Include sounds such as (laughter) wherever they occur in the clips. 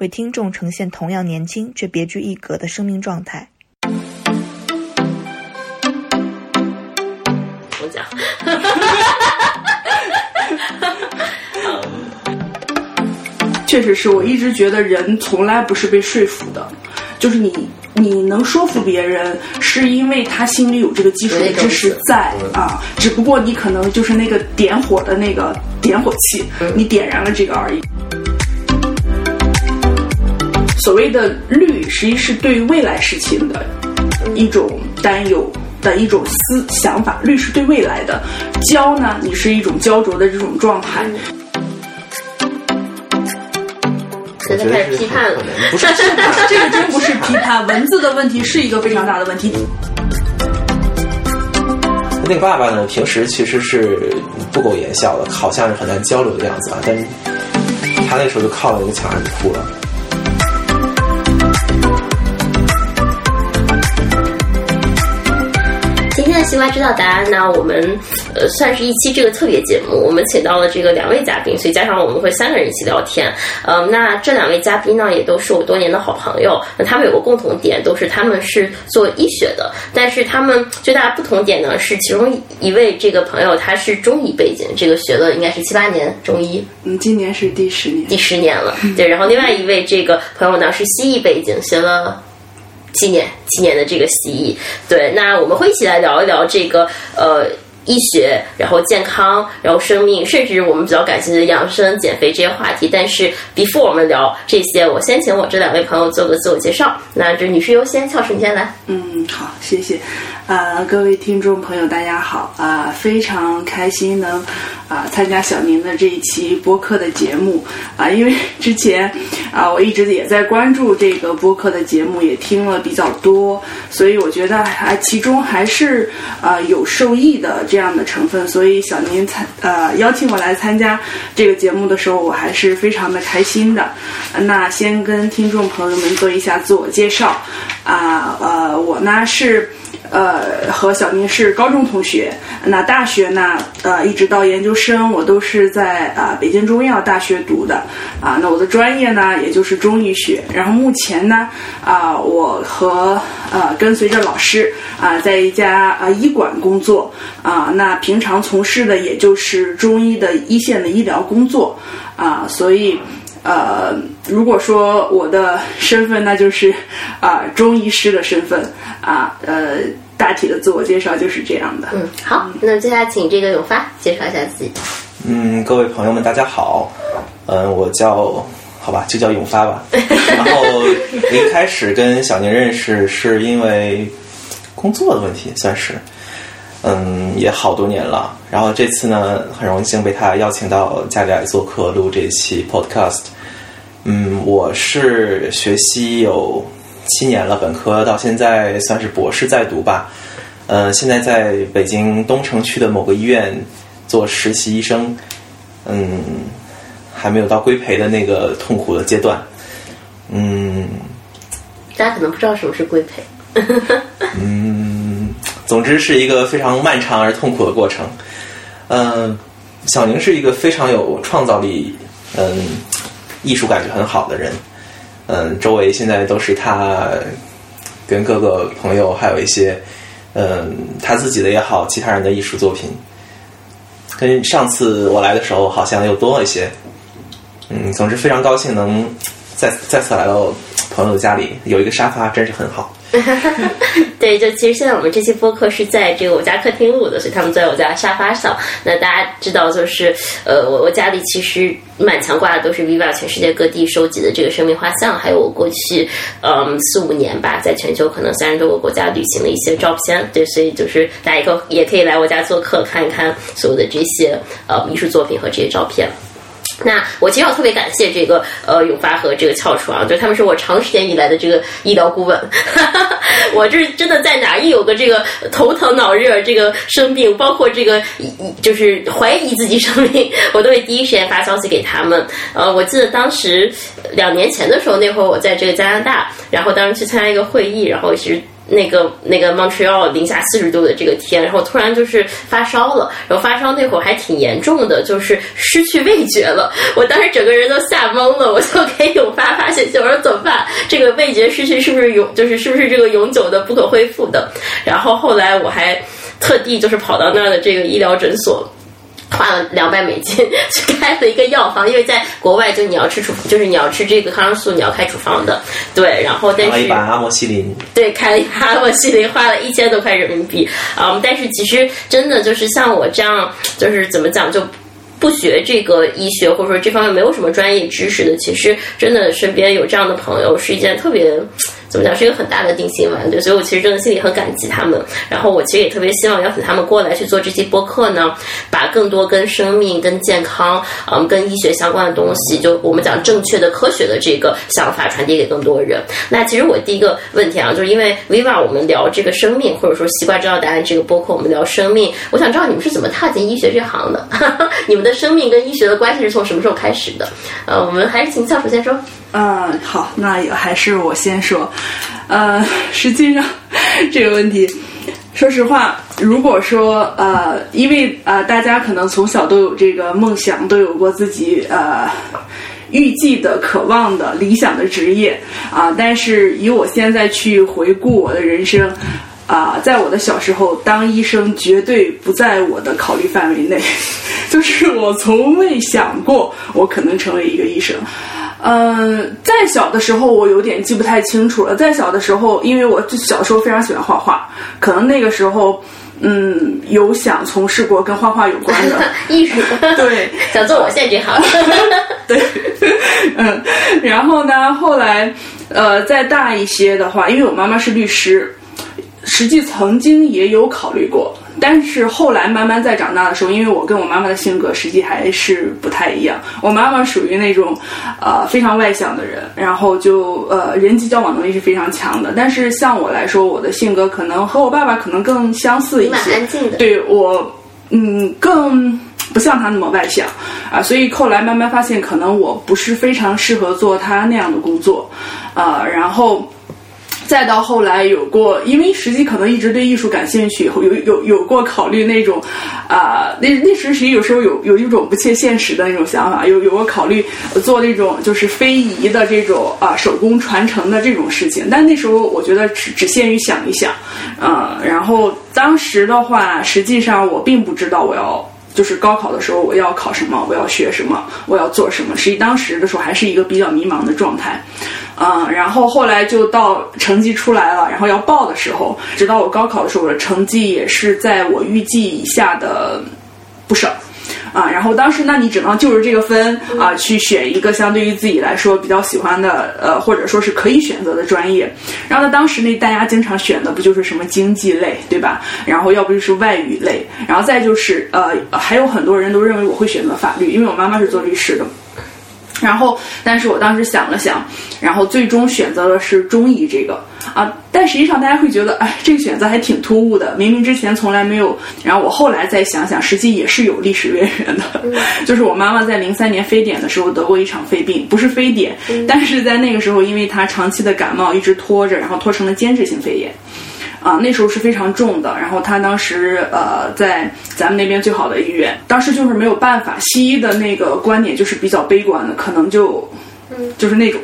为听众呈现同样年轻却别具一格的生命状态。我讲，(laughs) 确实是我一直觉得人从来不是被说服的，就是你你能说服别人，是因为他心里有这个基础的知识在啊，只不过你可能就是那个点火的那个点火器，你点燃了这个而已。所谓的虑，实际是对未来事情的一种担忧的一种思想法，虑是对未来的，焦呢，你是一种焦灼的这种状态。现在开始批判了。不是这个真不是批判，文字的问题是一个非常大的问题。那个爸爸呢，平时其实是不苟言笑的，好像是很难交流的样子啊。但是他那时候就靠在那个墙上就哭了。西瓜知道答案呢，我们呃算是一期这个特别节目，我们请到了这个两位嘉宾，所以加上我们会三个人一起聊天。嗯、那这两位嘉宾呢，也都是我多年的好朋友。那他们有个共同点，都是他们是做医学的，但是他们最大的不同点呢，是其中一位这个朋友他是中医背景，这个学了应该是七八年中医，嗯，今年是第十年第。十年了。对，然后另外一位这个朋友呢是西医背景，学了纪念纪念的这个蜥蜴。对，那我们会一起来聊一聊这个呃。医学，然后健康，然后生命，甚至我们比较感兴趣的养生、减肥这些话题。但是，before 我们聊这些，我先请我这两位朋友做个自我介绍。那这女士优先，俏师你先来。嗯，好，谢谢。啊、各位听众朋友，大家好啊、非常开心能啊、参加小宁的这一期播客的节目啊、因为之前啊、我一直也在关注这个播客的节目，也听了比较多，所以我觉得还其中还是啊、有受益的这样的成分，所以小宁参呃邀请我来参加这个节目的时候，我还是非常的开心的。那先跟听众朋友们做一下自我介绍啊呃我呢是。呃，和小明是高中同学。那大学呢，呃，一直到研究生，我都是在啊、北京中医药大学读的。啊，那我的专业呢，也就是中医学。然后目前呢，啊、我和呃跟随着老师啊、在一家啊、医馆工作。啊、那平常从事的也就是中医的一线的医疗工作。啊、所以。呃，如果说我的身份，那就是啊、中医师的身份啊，呃，大体的自我介绍就是这样的。嗯，好，那接下来请这个永发介绍一下自己。嗯，各位朋友们，大家好。嗯，我叫好吧，就叫永发吧。(laughs) 然后一开始跟小宁认识是因为工作的问题，算是。嗯，也好多年了。然后这次呢，很荣幸被他邀请到家里来做客，录这期 podcast。嗯，我是学习有七年了，本科到现在算是博士在读吧。呃，现在在北京东城区的某个医院做实习医生。嗯，还没有到规培的那个痛苦的阶段。嗯大家可能不知道什么是规培。(laughs) 嗯，总之是一个非常漫长而痛苦的过程。嗯、小宁是一个非常有创造力，嗯，艺术感觉很好的人。嗯，周围现在都是他跟各个朋友，还有一些嗯他自己的也好，其他人的艺术作品，跟上次我来的时候好像又多了一些。嗯，总之非常高兴能再再次来到朋友的家里，有一个沙发真是很好。哈 (laughs) 哈对，就其实现在我们这期播客是在这个我家客厅录的，所以他们坐在我家沙发上。那大家知道，就是呃，我我家里其实满墙挂的都是 Viva 全世界各地收集的这个生命画像，还有我过去嗯四五年吧，在全球可能三十多个国家旅行的一些照片。对，所以就是大家也可也可以来我家做客，看一看所有的这些呃艺术作品和这些照片。那我其实要特别感谢这个呃永发和这个翘楚啊，就他们是我长时间以来的这个医疗顾问。哈哈哈我这真的在哪一有个这个头疼脑热这个生病，包括这个就是怀疑自己生病，我都会第一时间发消息给他们。呃，我记得当时两年前的时候，那会儿我在这个加拿大，然后当时去参加一个会议，然后其实。那个那个 Montreal 零下四十度的这个天，然后突然就是发烧了，然后发烧那会儿还挺严重的，就是失去味觉了。我当时整个人都吓懵了，我就给永发发信息，我说怎么办？这个味觉失去是不是永就是是不是这个永久的不可恢复的？然后后来我还特地就是跑到那儿的这个医疗诊所。花了两百美金 (laughs) 去开了一个药房，因为在国外就你要吃处，就是你要吃这个抗生素，你要开处方的。对，然后但是开了一把阿莫西林，对，开了一把阿莫西林，花了一千多块人民币。嗯，但是其实真的就是像我这样，就是怎么讲就。不学这个医学，或者说这方面没有什么专业知识的，其实真的身边有这样的朋友是一件特别怎么讲，是一个很大的定心丸。对，所以我其实真的心里很感激他们。然后我其实也特别希望邀请他们过来去做这期播客呢，把更多跟生命、跟健康、嗯，跟医学相关的东西，就我们讲正确的科学的这个想法传递给更多人。那其实我第一个问题啊，就是因为 Viva 我们聊这个生命，或者说西瓜知道答案这个播客，我们聊生命，我想知道你们是怎么踏进医学这行的？(laughs) 你们的。生命跟医学的关系是从什么时候开始的？呃，我们还是请教授先说。嗯，好，那也还是我先说。呃，实际上这个问题，说实话，如果说呃，因为呃，大家可能从小都有这个梦想，都有过自己呃预计的、渴望的、理想的职业啊，但是以我现在去回顾我的人生。啊，在我的小时候，当医生绝对不在我的考虑范围内，就是我从未想过我可能成为一个医生。嗯，在小的时候，我有点记不太清楚了。在小的时候，因为我小时候非常喜欢画画，可能那个时候，嗯，有想从事过跟画画有关的 (laughs) 艺术，(laughs) 对，想做我现这行，(laughs) 对，嗯，然后呢，后来，呃，再大一些的话，因为我妈妈是律师。实际曾经也有考虑过，但是后来慢慢在长大的时候，因为我跟我妈妈的性格实际还是不太一样。我妈妈属于那种，呃，非常外向的人，然后就呃人际交往能力是非常强的。但是像我来说，我的性格可能和我爸爸可能更相似一些。蛮安静的。对我，嗯，更不像他那么外向啊。所以后来慢慢发现，可能我不是非常适合做他那样的工作，啊，然后。再到后来有过，因为实际可能一直对艺术感兴趣，有有有过考虑那种，啊，那那时实际有时候有有一种不切现实的那种想法，有有过考虑做那种就是非遗的这种啊手工传承的这种事情，但那时候我觉得只只限于想一想，嗯，然后当时的话，实际上我并不知道我要就是高考的时候我要考什么，我要学什么，我要做什么，实际当时的时候还是一个比较迷茫的状态。嗯，然后后来就到成绩出来了，然后要报的时候，直到我高考的时候，我的成绩也是在我预计以下的不少，啊，然后当时那你只能就着这个分啊去选一个相对于自己来说比较喜欢的，呃，或者说是可以选择的专业。然后呢，当时那大家经常选的不就是什么经济类，对吧？然后要不就是外语类，然后再就是呃，还有很多人都认为我会选择法律，因为我妈妈是做律师的。然后，但是我当时想了想，然后最终选择的是中医这个啊。但实际上，大家会觉得，哎，这个选择还挺突兀的。明明之前从来没有。然后我后来再想想，实际也是有历史渊源的。(laughs) 就是我妈妈在零三年非典的时候得过一场肺病，不是非典，但是在那个时候，因为她长期的感冒一直拖着，然后拖成了间质性肺炎。啊，那时候是非常重的。然后他当时呃，在咱们那边最好的医院，当时就是没有办法，西医的那个观点就是比较悲观的，可能就，就是那种，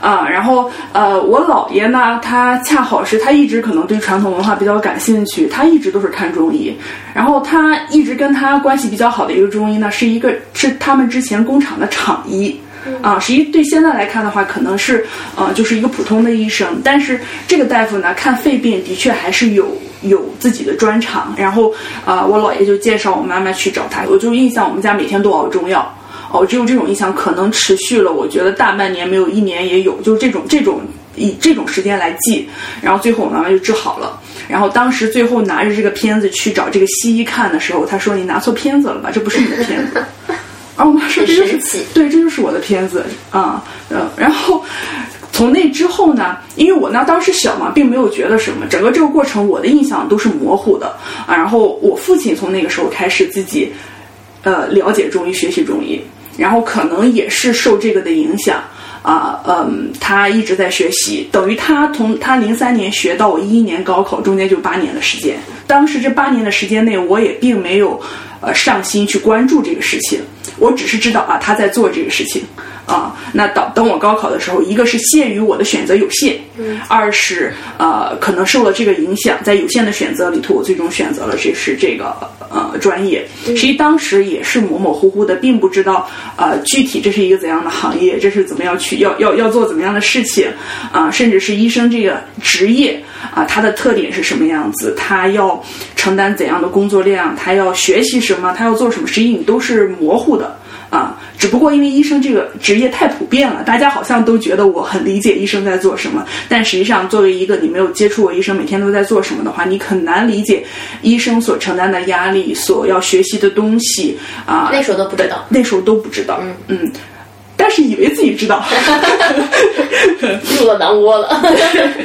啊，然后呃，我姥爷呢，他恰好是他一直可能对传统文化比较感兴趣，他一直都是看中医，然后他一直跟他关系比较好的一个中医呢，是一个是他们之前工厂的厂医。啊，实际对现在来看的话，可能是呃，就是一个普通的医生。但是这个大夫呢，看肺病的确还是有有自己的专长。然后啊，我姥爷就介绍我妈妈去找他。我就印象，我们家每天都熬中药。哦，只有这种印象，可能持续了，我觉得大半年没有一年也有，就是这种这种以这种时间来记。然后最后我妈妈就治好了。然后当时最后拿着这个片子去找这个西医看的时候，他说：“你拿错片子了吧？这不是你的片子。(laughs) ”然后我妈说这就是对，这就是我的片子啊，嗯，然后。从那之后呢，因为我那当时小嘛，并没有觉得什么，整个这个过程我的印象都是模糊的啊。然后我父亲从那个时候开始自己，呃，了解中医，学习中医，然后可能也是受这个的影响啊，嗯，他一直在学习，等于他从他零三年学到我一一年高考，中间就八年的时间。当时这八年的时间内，我也并没有呃上心去关注这个事情，我只是知道啊他在做这个事情啊。那等等我高考的时候，一个是限于我的选择有限，二是呃可能受了这个影响，在有限的选择里头，我最终选择了这是这个呃专业。其实际当时也是模模糊糊的，并不知道呃具体这是一个怎样的行业，这是怎么样去要要要做怎么样的事情啊、甚至是医生这个职业啊、它的特点是什么样子，他要承担怎样的工作量，他要学习什么，他要做什么，实际你都是模糊的。啊，只不过因为医生这个职业太普遍了，大家好像都觉得我很理解医生在做什么，但实际上作为一个你没有接触过医生，每天都在做什么的话，你很难理解医生所承担的压力，所要学习的东西啊。那时候都不知道，那时候都不知道，嗯嗯但是以为自己知道，(laughs) 入了囊窝了。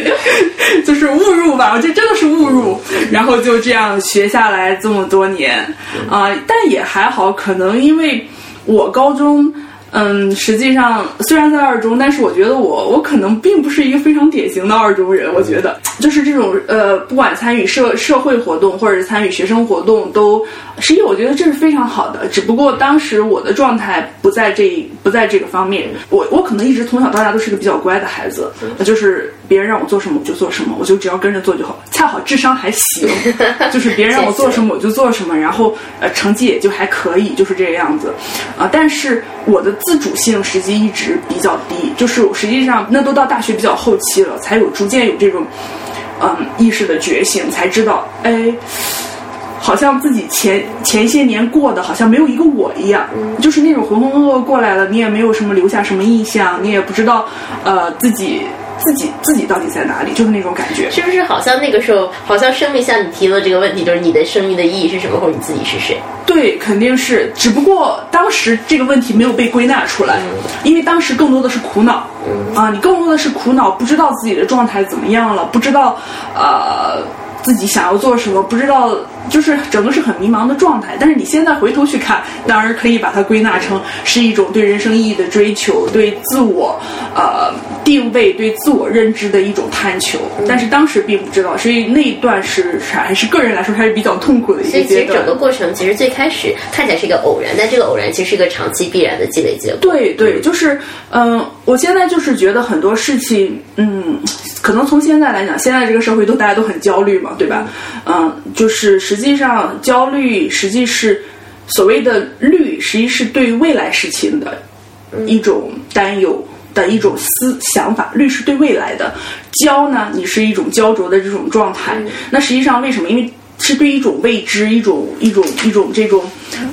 (laughs) 就是误入吧，我觉得真的是误入，然后就这样学下来这么多年啊、但也还好，可能因为我高中。嗯，实际上虽然在二中，但是我觉得我我可能并不是一个非常典型的二中人。我觉得就是这种呃，不管参与社社会活动或者是参与学生活动，都实际我觉得这是非常好的。只不过当时我的状态不在这不在这个方面，我我可能一直从小到大都是个比较乖的孩子，就是别人让我做什么我就做什么，我就只要跟着做就好。恰好智商还行，(laughs) 就是别人让我做什么我就做什么，然后呃成绩也就还可以，就是这个样子啊、但是我的自主性实际一直比较低，就是实际上那都到大学比较后期了，才有逐渐有这种嗯意识的觉醒，才知道哎。好像自己前前些年过的好像没有一个我一样，就是那种浑浑噩噩过来了，你也没有什么留下什么印象，你也不知道呃自己自己自己到底在哪里，就是那种感觉。是不是好像那个时候，好像生命向你提了这个问题，就是你的生命的意义是什么，或者你自己是谁？对，肯定是，只不过当时这个问题没有被归纳出来，因为当时更多的是苦恼，啊，你更多的是苦恼，不知道自己的状态怎么样了，不知道呃自己想要做什么，不知道，就是整个是很迷茫的状态。但是你现在回头去看，当然可以把它归纳成是一种对人生意义的追求，对自我呃定位、对自我认知的一种探求。但是当时并不知道，所以那一段是还是个人来说还是比较痛苦的一所以其实。整个过程其实最开始看起来是一个偶然，但这个偶然其实是一个长期必然的积累结果。对对，就是，嗯、我现在就是觉得很多事情，嗯，可能从现在来讲，现在这个社会都大家都很焦虑嘛，对吧？嗯、就是实际上焦虑，实际是所谓的虑，实际是对未来事情的一种担忧。的一种思想法，虑是对未来的，焦呢，你是一种焦灼的这种状态。那实际上为什么？因为是对一种未知、一种一种一种这种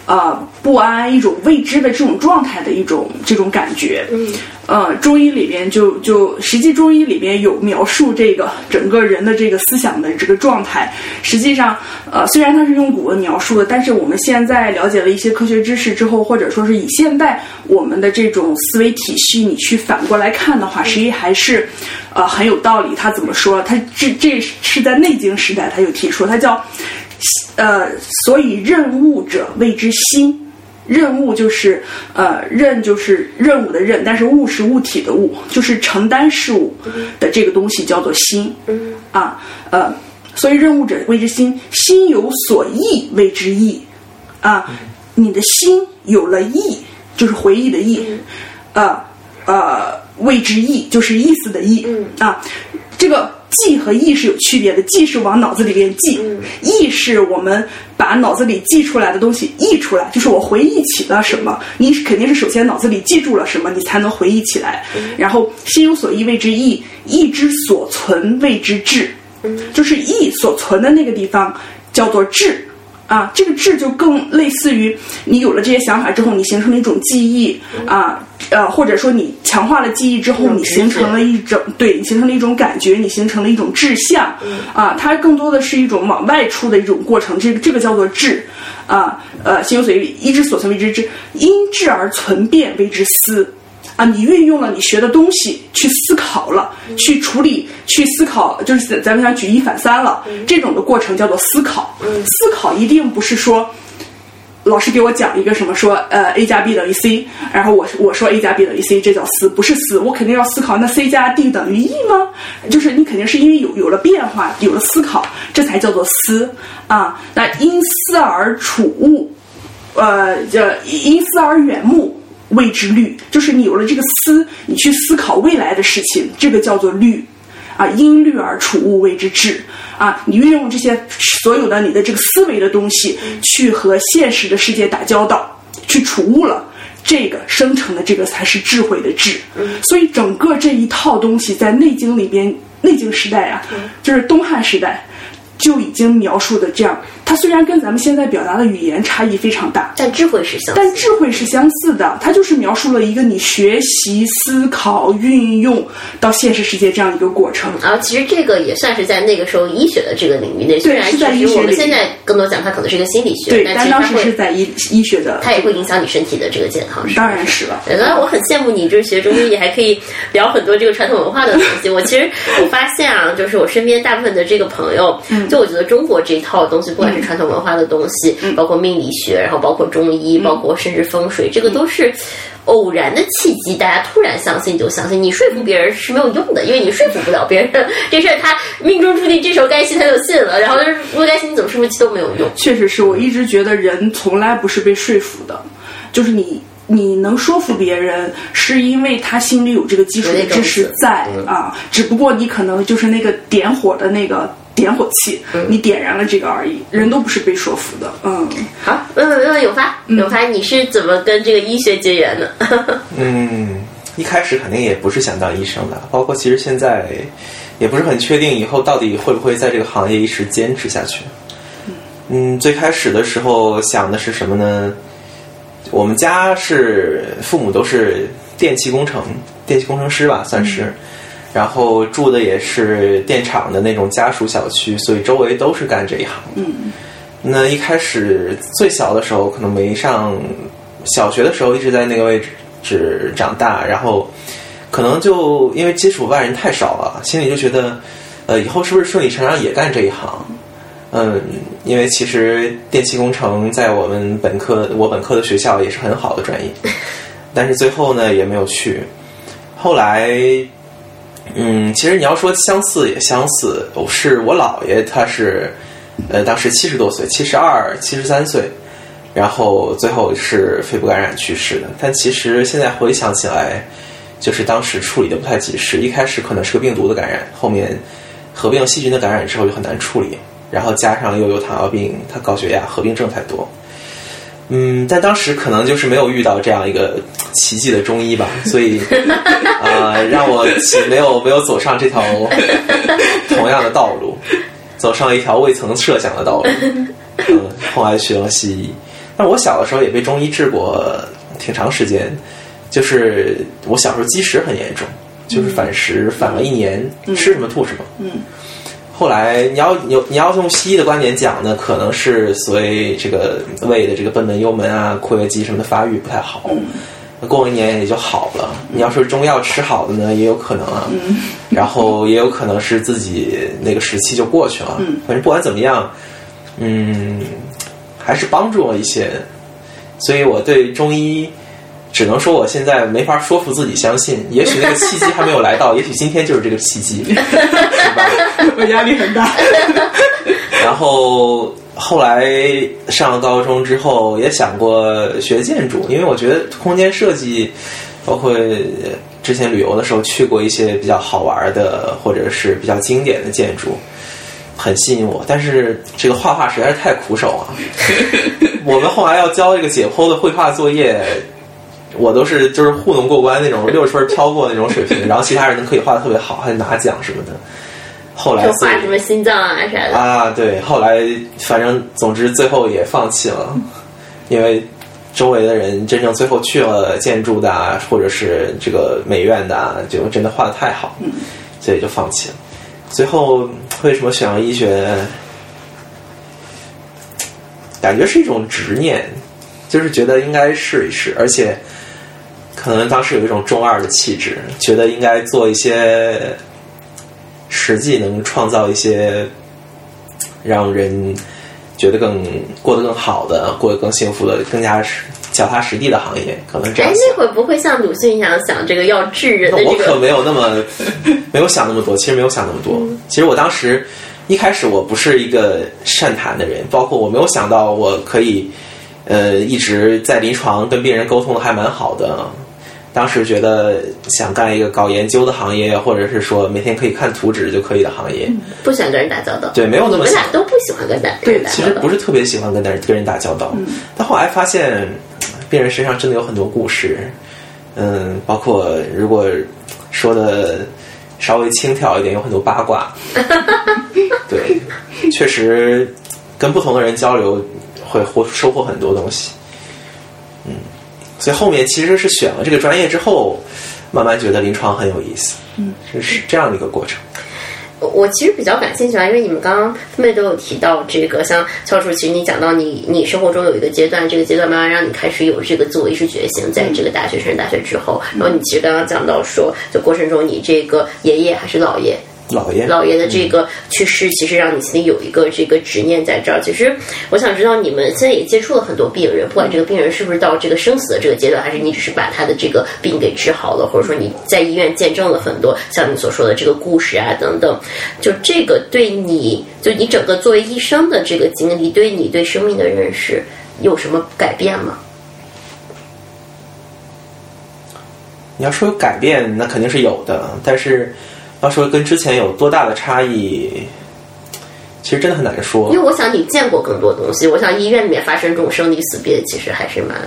呃不安、一种未知的这种状态的一种这种感觉。嗯，呃，中医里边就就实际中医里边有描述这个整个人的这个思想的这个状态。实际上，呃，虽然它是用古文描述的，但是我们现在了解了一些科学知识之后，或者说是以现代我们的这种思维体系，你去反过来看的话，实际还是呃很有道理。他怎么说？他这这是在内经时代，他有提出，他叫呃，所以任务者谓之心。任务就是呃，任就是任务的任，但是物是物体的物，就是承担事物的这个东西叫做心。啊，呃，所以任务者谓之心，心有所忆谓之意。啊，你的心有了意，就是回忆的意，呃呃，谓之意，就是意思的意。啊，这个记和忆是有区别的，记是往脑子里边记，忆是我们把脑子里记出来的东西忆出来，就是我回忆起了什么，你肯定是首先脑子里记住了什么，你才能回忆起来。然后心有所忆谓之忆，忆之所存谓之志，就是忆所存的那个地方叫做志。啊，这个志就更类似于你有了这些想法之后，你形成了一种记忆啊，呃，或者说你强化了记忆之后，你形成了一种对你形成了一种感觉，你形成了一种志向啊，它更多的是一种往外出的一种过程，这个这个叫做志。啊，呃，心有所欲，一之所存为之知，因智而存变为之思。啊，你运用了你学的东西去思考了，去处理，去思考，就是咱们讲举一反三了，这种的过程叫做思考。思考一定不是说。老师给我讲一个什么说，呃，a 加 b 等于 c，然后我我说 a 加 b 等于 c，这叫思，不是思，我肯定要思考，那 c 加 d 等于 e 吗？就是你肯定是因为有有了变化，有了思考，这才叫做思啊。那因思而处物，呃，叫因思而远目谓之虑，就是你有了这个思，你去思考未来的事情，这个叫做虑。啊，因虑而处物谓之智啊！你运用这些所有的你的这个思维的东西，去和现实的世界打交道，去处物了，这个生成的这个才是智慧的智。所以整个这一套东西在《内经》里边，《内经》时代啊，就是东汉时代。就已经描述的这样，它虽然跟咱们现在表达的语言差异非常大，但智慧是相，但智慧是相似的。它就是描述了一个你学习、思考、运用到现实世界这样一个过程。啊，其实这个也算是在那个时候医学的这个领域内，虽然是在医学我们现在更多讲它可能是一个心理学，对，但当时是在医医学的，它也会影响你身体的这个健康。当然是了。当然，我很羡慕你，就是学中医还可以聊很多这个传统文化的东西。我其实我发现啊，就是我身边大部分的这个朋友，就我觉得中国这。一套东西，不管是传统文化的东西，包括命理学，然后包括中医，包括甚至风水，这个都是偶然的契机，大家突然相信就相信。你说服别人是没有用的，因为你说服不了别人。这事儿他命中注定，这时候该信他就信了，然后就是不该信你怎么说服其都没有用。确实是我一直觉得人从来不是被说服的，就是你你能说服别人，是因为他心里有这个基础的知识在啊，只不过你可能就是那个点火的那个。点火器，你点燃了这个而已，人都不是被说服的。嗯，好，问问问问永发，永发，你是怎么跟这个医学结缘的？(laughs) 嗯，一开始肯定也不是想当医生的，包括其实现在也不是很确定以后到底会不会在这个行业一直坚持下去。嗯，最开始的时候想的是什么呢？我们家是父母都是电气工程，电气工程师吧，算是。然后住的也是电厂的那种家属小区，所以周围都是干这一行。嗯，那一开始最小的时候，可能没上小学的时候，一直在那个位置长大，然后可能就因为接触外人太少了，心里就觉得，呃，以后是不是顺理成章也干这一行？嗯，因为其实电气工程在我们本科，我本科的学校也是很好的专业，但是最后呢也没有去，后来。嗯，其实你要说相似也相似，我是我姥爷，他是，呃，当时七十多岁，七十二、七十三岁，然后最后是肺部感染去世的。但其实现在回想起来，就是当时处理的不太及时，一开始可能是个病毒的感染，后面合并细菌的感染之后就很难处理，然后加上又有糖尿病，他高血压，合并症太多。嗯，但当时可能就是没有遇到这样一个奇迹的中医吧，(laughs) 所以啊，让我没有没有走上这条 (laughs) 同样的道路，走上一条未曾设想的道路。嗯，(laughs) 后来学了西医，但我小的时候也被中医治过挺长时间，就是我小时候积食很严重，就是反食反了一年，吃什么吐什么。嗯。后来你要你你要用西医的观点讲呢，可能是所谓这个胃的这个贲门幽门啊、括约肌什么的发育不太好，那过一年也就好了。你要说中药吃好的呢，也有可能啊。然后也有可能是自己那个时期就过去了。反正不管怎么样，嗯，还是帮助了一些。所以我对中医。只能说我现在没法说服自己相信，也许那个契机还没有来到，(laughs) 也许今天就是这个契机，(laughs) 是吧？我压力很大。(laughs) 然后后来上了高中之后，也想过学建筑，因为我觉得空间设计，包括之前旅游的时候去过一些比较好玩的或者是比较经典的建筑，很吸引我。但是这个画画实在是太苦手了。我们后来要交一个解剖的绘画作业。我都是就是糊弄过关那种六十分挑过那种水平，(laughs) 然后其他人可以画的特别好，还拿奖什么的。后来就画什么心脏啊啥的啊，对，后来反正总之最后也放弃了，因为周围的人真正最后去了建筑的啊或者是这个美院的啊，就真的画的太好，所以就放弃了。最后为什么选了医学？感觉是一种执念，就是觉得应该试一试，而且可能当时有一种中二的气质，觉得应该做一些实际能创造一些让人觉得更过得更好的、过得更幸福的、更加实脚踏实地的行业，可能这样哎，那会不会像鲁迅一样想这个要治人的那我这个？可没有那么没有想那么多，其实没有想那么多。其实我当时一开始我不是一个善谈的人，包括我没有想到我可以呃一直在临床跟病人沟通的还蛮好的。当时觉得想干一个搞研究的行业，或者是说每天可以看图纸就可以的行业。不喜欢跟人打交道。对没有那么想你们俩都不喜欢跟人打交道。其实不是特别喜欢跟人跟人打交道，但后来发现病人身上真的有很多故事，嗯，包括如果说的稍微轻佻一点，有很多八卦。(laughs) 对，确实跟不同的人交流会获收获很多东西。嗯，所以后面其实是选了这个专业之后，慢慢觉得临床很有意思。嗯，是是这样的一个过程。我其实比较感兴趣啊，因为你们刚刚分别都有提到这个，像教授，其实你讲到你你生活中有一个阶段，这个阶段慢慢让你开始有这个自我意识觉醒，在这个大学升大学之后，然后你其实刚刚讲到说，就过程中你这个爷爷还是姥爷，老爷，姥爷的这个去世，其实让你心里有一个这个执念在这儿。其实我想知道，你们现在也接触了很多病人，不管这个病人是不是到这个生死的这个阶段，还是你只是把他的这个病给治好了，或者说你在医院见证了很多像你所说的这个故事啊等等，就这个对你，就你整个作为医生的这个经历，对你对生命的认识有什么改变吗？你要说有改变，那肯定是有的，但是要说跟之前有多大的差异，其实真的很难说。因为。我想你见过更多东西，我想医院里面发生这种生离死别，其实还是蛮，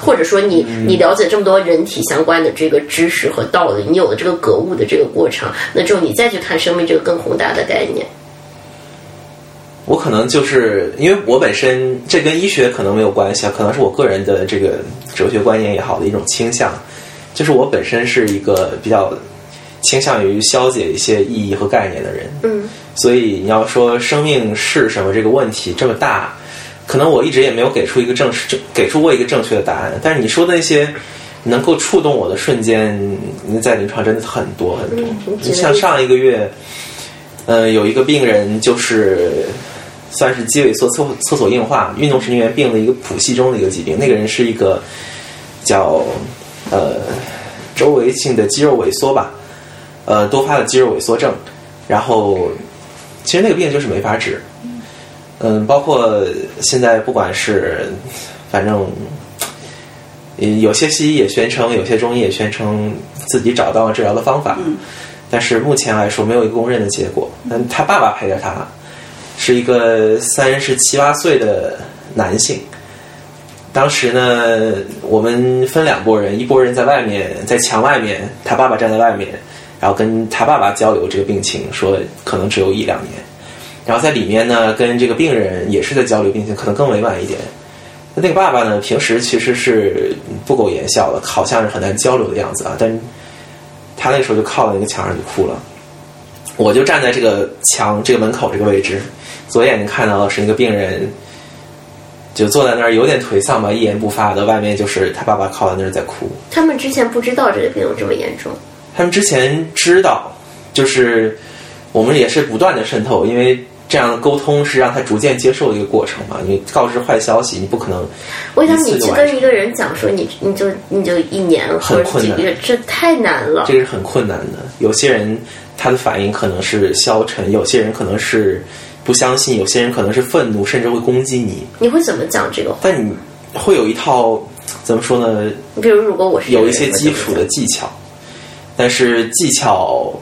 或者说你你了解这么多人体相关的这个知识和道理，你有了这个格物的这个过程，那之后你再去看生命这个更宏大的概念，我可能就是因为我本身这跟医学可能没有关系啊，可能是我个人的这个哲学观念也好的一种倾向，就是我本身是一个比较倾向于消解一些意义和概念的人。嗯，所以你要说生命是什么这个问题这么大，可能我一直也没有给出一个正正给出过一个正确的答案。但是你说的那些能够触动我的瞬间，在临床真的很多很多。嗯你像上一个月，呃，有一个病人就是算是肌萎缩厕厕所硬化、运动神经元病的一个谱系中的一个疾病。那个人是一个叫呃周围性的肌肉萎缩吧，呃多发的肌肉萎缩症。然后其实那个病就是没法治，嗯，包括现在不管是反正。嗯，有些西医也宣称，有些中医也宣称自己找到了治疗的方法，但是目前来说没有一个公认的结果。嗯，他爸爸陪着他，是一个三十七八岁的男性。当时呢，我们分两拨人，一拨人在外面，在墙外面，他爸爸站在外面，然后跟他爸爸交流这个病情，说可能只有一两年。然后在里面呢，跟这个病人也是在交流病情，可能更委婉一点。那那个爸爸呢，平时其实是不苟言笑的，好像是很难交流的样子啊。但他那时候就靠在那个墙上就哭了。我就站在这个墙这个门口这个位置，左眼睛看到的是那个病人，就坐在那儿有点颓丧吧，一言不发的。外面就是他爸爸靠在那儿在哭。他们之前不知道这个病有这么严重，他们之前知道，就是我们也是不断的渗透，因为这样的沟通是让他逐渐接受的一个过程嘛。你告知坏消息，你不可能我想你一次就完成去跟一个人讲说你你就你就一年或者困难几个月，这太难了这。个是很困难的。有些人他的反应可能是消沉，有些人可能是不相信，有些人可能是愤怒，甚至会攻击你。你会怎么讲这个话？但你会有一套怎么说呢？比如如果我是有一些基础的技巧，但是技巧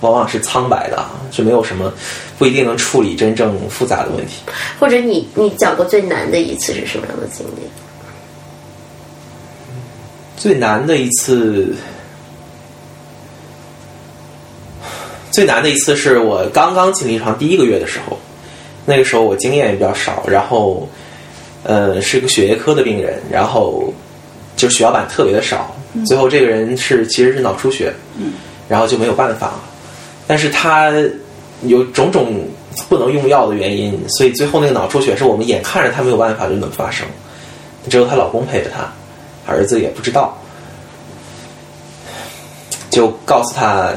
往往是苍白的，啊，就没有什么不一定能处理真正复杂的问题。或者你你讲过最难的一次是什么样的经历？最难的一次，最难的一次是我刚刚进临床第一个月的时候，那个时候我经验也比较少，然后，呃，是个血液科的病人，然后就血小板特别的少，最后这个人是其实是脑出血，然后就没有办法了，但是他有种种不能用药的原因，所以最后那个脑出血是我们眼看着他没有办法就能发生，只有她老公陪着她，儿子也不知道，就告诉他，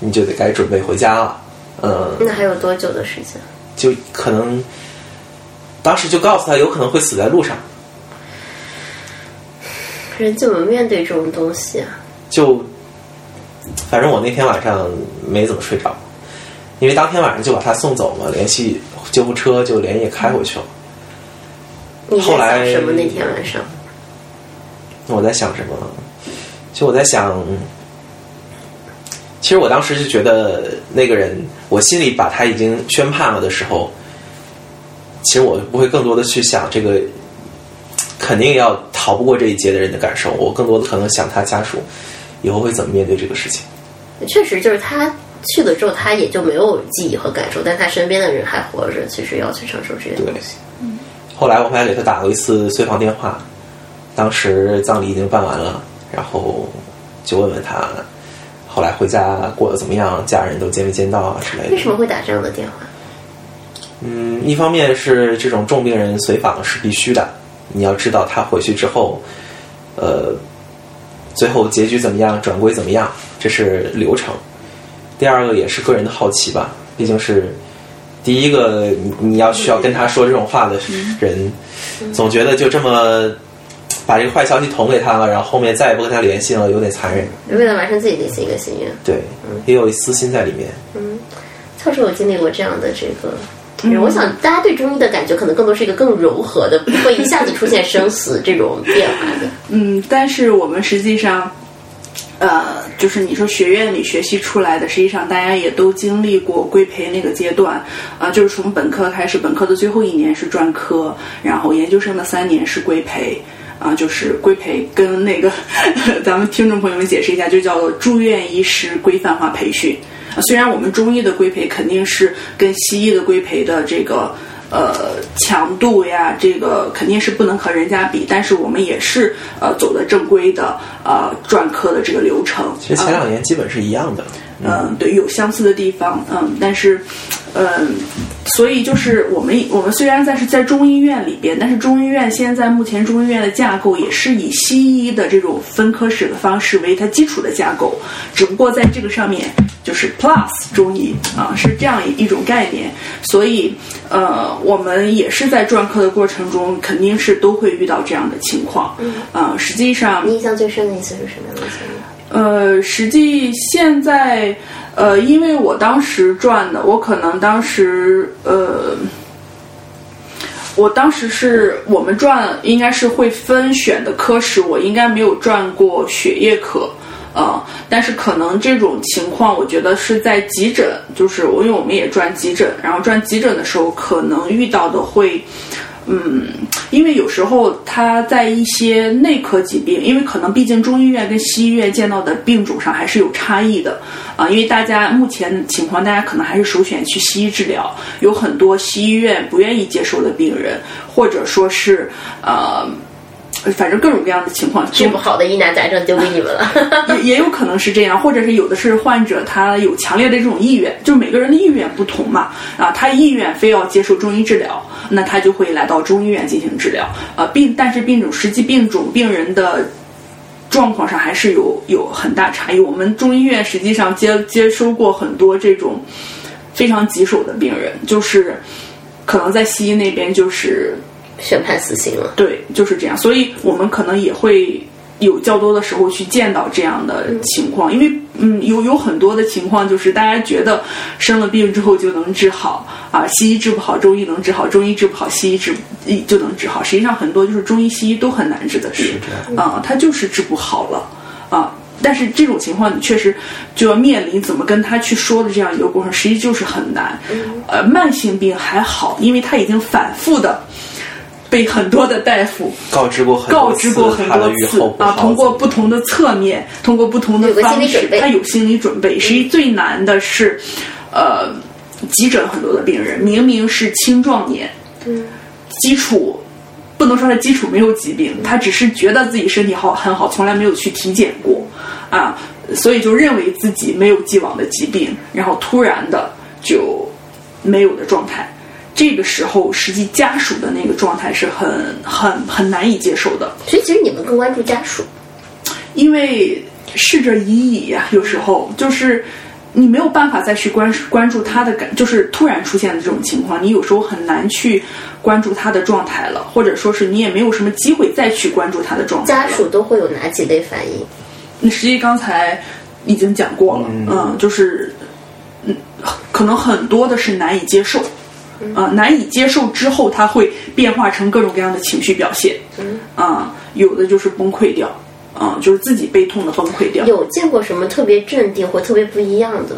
你就得该准备回家了。嗯，那还有多久的时间？就可能当时就告诉他，有可能会死在路上。人怎么面对这种东西啊？就反正我那天晚上没怎么睡着，因为当天晚上就把他送走嘛，联系救护车就连夜开回去了。你在后来想什么？那天晚上，我在想什么？就我在想，其实我当时就觉得那个人，我心里把他已经宣判了的时候，其实我不会更多的去想这个肯定要逃不过这一劫的人的感受，我更多的可能想他家属以后会怎么面对这个事情。确实就是他去了之后，他也就没有记忆和感受，但他身边的人还活着，其实要去承受这些东西。后来我还给他打过一次随访电话，当时葬礼已经办完了，然后就问问他后来回家过得怎么样，家人都见没见到啊之类的。为什么会打这样的电话？嗯，一方面是这种重病人随访是必须的，你要知道他回去之后，呃，最后结局怎么样，转归怎么样，这是流程。第二个也是个人的好奇吧，毕竟是第一个你你要需要跟他说这种话的人，总觉得就这么把这个坏消息捅给他了，然后后面再也不跟他联系了，有点残忍。为了完成自己的一个心愿。对，也有一私心在里面。嗯，确实有经历过这样的这个人，我想大家对中医的感觉可能更多是一个更柔和的，不会一下子出现生死这种变化的。(laughs) 嗯，但是我们实际上，呃，就是你说学院里学习出来的，实际上大家也都经历过规培那个阶段，啊、就是从本科开始，本科的最后一年是专科，然后研究生的三年是规培。啊，就是规培跟那个 (laughs) 咱们听众朋友们解释一下，就叫做住院医师规范化培训。啊，虽然我们中医的规培肯定是跟西医的规培的这个呃强度呀，这个肯定是不能和人家比，但是我们也是呃走的正规的呃专科的这个流程。其实前两年基本是一样的。嗯，对，有相似的地方，嗯，但是，嗯，所以就是我们我们虽然在是在中医院里边，但是中医院现在目前中医院的架构也是以西医的这种分科室的方式为它基础的架构，只不过在这个上面就是 plus 中医啊，是这样一种概念，所以呃，我们也是在专科的过程中肯定是都会遇到这样的情况，嗯，啊，实际上你印象最深的一次是什么样的经历？呃，实际现在，呃，因为我当时转的，我可能当时，呃，我当时是我们转应该是会分选的科室，我应该没有转过血液科，呃，但是可能这种情况，我觉得是在急诊，就是我因为我们也转急诊，然后转急诊的时候，可能遇到的会。嗯，因为有时候他在一些内科疾病，因为可能毕竟中医院跟西医院见到的病种上还是有差异的啊。因为大家目前情况，大家可能还是首选去西医治疗，有很多西医院不愿意接受的病人，或者说是呃。反正各种各样的情况，治不好的疑难杂症丢给你们了，(laughs) 也也有可能是这样，或者是有的是患者他有强烈的这种意愿，就每个人的意愿不同嘛，啊，他意愿非要接受中医治疗，那他就会来到中医院进行治疗，呃，病但是病种实际病种病人的状况上还是有有很大差异。我们中医院实际上接接收过很多这种非常棘手的病人，就是可能在西医那边就是。宣判死刑了，对，就是这样。所以我们可能也会有较多的时候去见到这样的情况，因为嗯，有有很多的情况就是大家觉得生了病之后就能治好啊，西医治不好，中医能治好；中医治不好，西医治就能治好。实际上很多就是中医西医都很难治的病啊，它就是治不好了啊。但是这种情况，你确实就要面临怎么跟他去说的这样一个过程，实际就是很难。呃，慢性病还好，因为他已经反复的。被很多的大夫告知过告知过很多次啊，通过不同的侧面，通过不同的方式，他有心理准备。实际最难的是，呃，急诊很多的病人明明是青壮年，基础不能说他基础没有疾病，他只是觉得自己身体好很好，从来没有去体检过啊，所以就认为自己没有既往的疾病，然后突然的就没有的状态。这个时候，实际家属的那个状态是很很很难以接受的。所以其实你们更关注家属，因为逝者已矣呀，有时候就是你没有办法再去关关注他的感，就是突然出现的这种情况，你有时候很难去关注他的状态了，或者说是你也没有什么机会再去关注他的状态。家属都会有哪几类反应？你实际刚才已经讲过了，嗯，就是嗯，可能很多的是难以接受。啊，难以接受之后，他会变化成各种各样的情绪表现。嗯，啊，有的就是崩溃掉，啊，就是自己悲痛的崩溃掉。有见过什么特别镇定或特别不一样的？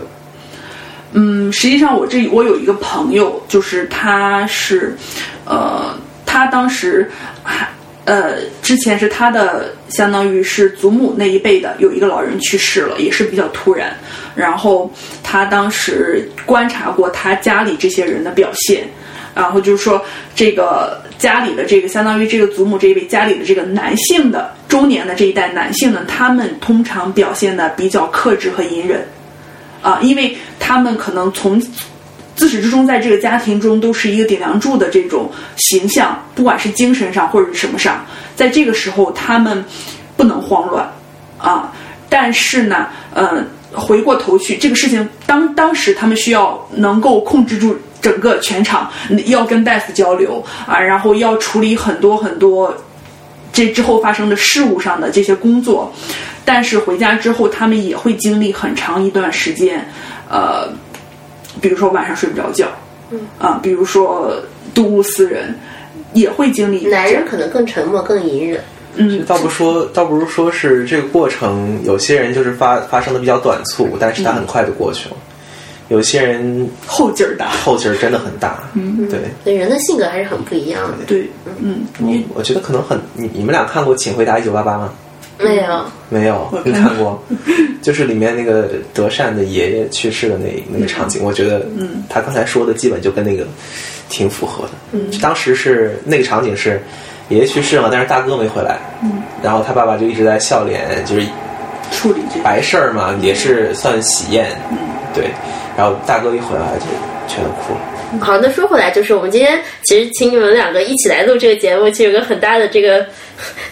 嗯，实际上我这我有一个朋友，就是他是，呃，他当时还呃，之前是他的相当于是祖母那一辈的有一个老人去世了，也是比较突然。然后他当时观察过他家里这些人的表现，然后就是说这个家里的这个相当于这个祖母这一辈家里的这个男性的中年的这一代男性呢，他们通常表现的比较克制和隐忍，啊，因为他们可能从自始至终在这个家庭中都是一个顶梁柱的这种形象，不管是精神上或者是什么上，在这个时候他们不能慌乱，啊，但是呢，嗯。回过头去，这个事情当当时他们需要能够控制住整个全场，要跟大夫交流啊，然后要处理很多很多这之后发生的事物上的这些工作，但是回家之后，他们也会经历很长一段时间，呃，比如说晚上睡不着觉，嗯啊，比如说睹物思人，也会经历。男人可能更沉默，更隐忍。嗯，倒不说，倒不如说是这个过程，有些人就是发发生的比较短促，但是他很快就过去了。有些人后劲儿大，后劲儿真的很大。嗯，对，对，人的性格还是很不一样的。对，嗯，我我觉得可能很，你你们俩看过《请回答一九八八》吗？没有，没有，你看过？(laughs) 就是里面那个德善的爷爷去世的那那个场景，我觉得，嗯，他刚才说的基本就跟那个挺符合的。嗯，当时是那个场景是。爷爷去世了，但是大哥没回来。嗯，然后他爸爸就一直在笑脸，就是处理这白事儿嘛，也是算喜宴。嗯，对。然后大哥一回来就全都哭了。好，那说回来，就是我们今天其实请你们两个一起来录这个节目，其实有个很大的这个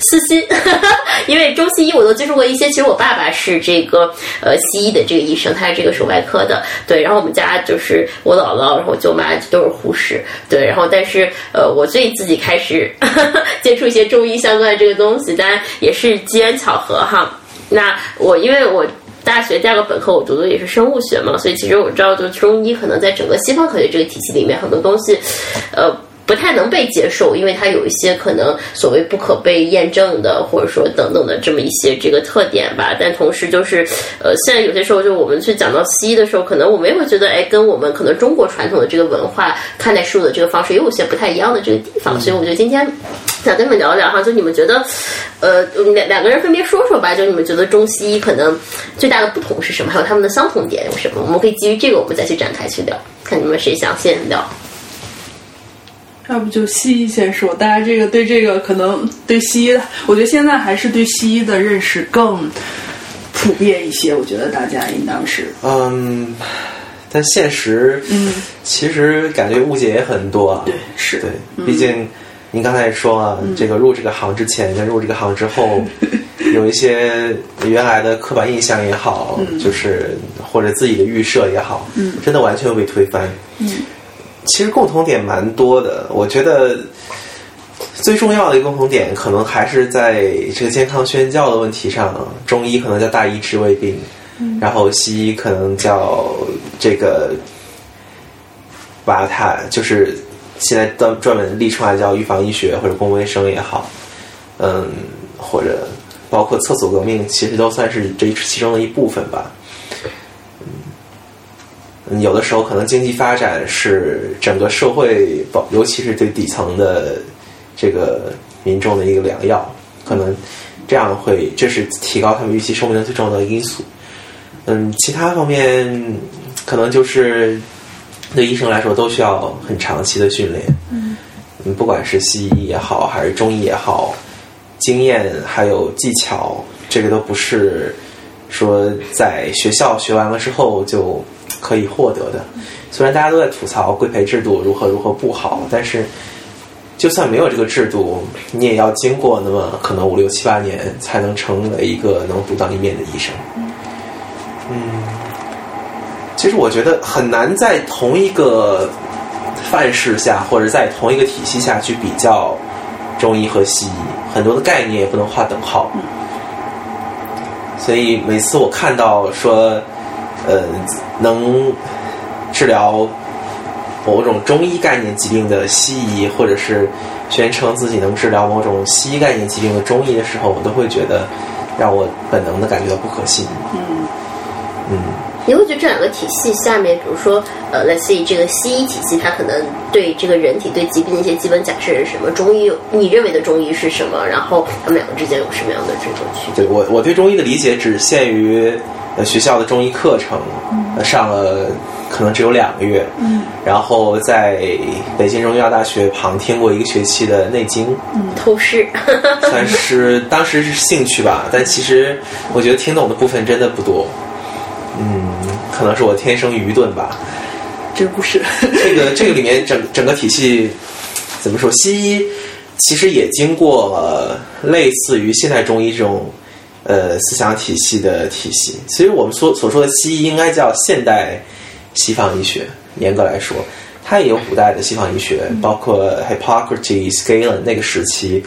私心，(laughs) 因为中西医我都接触过一些。其实我爸爸是这个呃西医的这个医生，他是这个手外科的。对，然后我们家就是我姥姥，然后舅妈都是护士。对，然后但是呃，我最自己开始 (laughs) 接触一些中医相关的这个东西，当然也是机缘巧合哈。那我因为我。大学第二个本科我读的也是生物学嘛，所以其实我知道，就中医可能在整个西方科学这个体系里面，很多东西，呃。不太能被接受，因为它有一些可能所谓不可被验证的，或者说等等的这么一些这个特点吧。但同时就是，呃，现在有些时候就我们去讲到西医的时候，可能我们也会觉得，哎，跟我们可能中国传统的这个文化看待事物的这个方式，也有些不太一样的这个地方。所以我觉得今天想跟你们聊聊哈，就你们觉得，呃，两两个人分别说说吧，就你们觉得中西医可能最大的不同是什么，还有他们的相同点有什么？我们可以基于这个，我们再去展开去聊，看你们谁想先聊。要不就西医先说，大家这个对这个可能对西医，我觉得现在还是对西医的认识更普遍一些。我觉得大家应当是嗯，但现实嗯，其实感觉误解也很多啊。对，是对，毕竟您刚才也说啊，这个入这个行之前跟入这个行之后，(laughs) 有一些原来的刻板印象也好，就是或者自己的预设也好，嗯，真的完全被推翻。嗯。其实共同点蛮多的，我觉得最重要的一个共同点，可能还是在这个健康宣教的问题上。中医可能叫大医治未病，然后西医可能叫这个把它就是现在专专门立出来叫预防医学或者公共卫生也好，嗯，或者包括厕所革命，其实都算是这其中的一部分吧。有的时候，可能经济发展是整个社会，尤其是对底层的这个民众的一个良药。可能这样会，这是提高他们预期寿命的最重要的因素。嗯，其他方面可能就是对医生来说都需要很长期的训练。嗯，不管是西医也好，还是中医也好，经验还有技巧，这个都不是说在学校学完了之后就。可以获得的，虽然大家都在吐槽规培制度如何如何不好，但是就算没有这个制度，你也要经过那么可能五六七八年，才能成为一个能独当一面的医生。嗯，其实我觉得很难在同一个范式下，或者在同一个体系下去比较中医和西医，很多的概念也不能划等号。所以每次我看到说，呃，能治疗某种中医概念疾病的西医，或者是宣称自己能治疗某种西医概念疾病的中医的时候，我都会觉得让我本能的感觉到不可信。嗯，你会觉得这两个体系下面，比如说，呃，类似于这个西医体系，它可能对这个人体对疾病的一些基本假设是什么？中医有你认为的中医是什么？然后他们两个之间有什么样的这种区别？对我我对中医的理解只限于呃学校的中医课程，呃上了可能只有两个月，嗯然后在北京中医药大学旁听过一个学期的《内经》，嗯透视，算是当时是兴趣吧，但其实我觉得听懂的部分真的不多。嗯，可能是我天生愚钝吧。真不是。(laughs) 这个这个里面整整个体系怎么说？西医其实也经过了类似于现代中医这种呃思想体系的体系，其实我们所所说的西医应该叫现代西方医学。严格来说，它也有古代的西方医学，包括 Hippocrates、Galen 那个时期，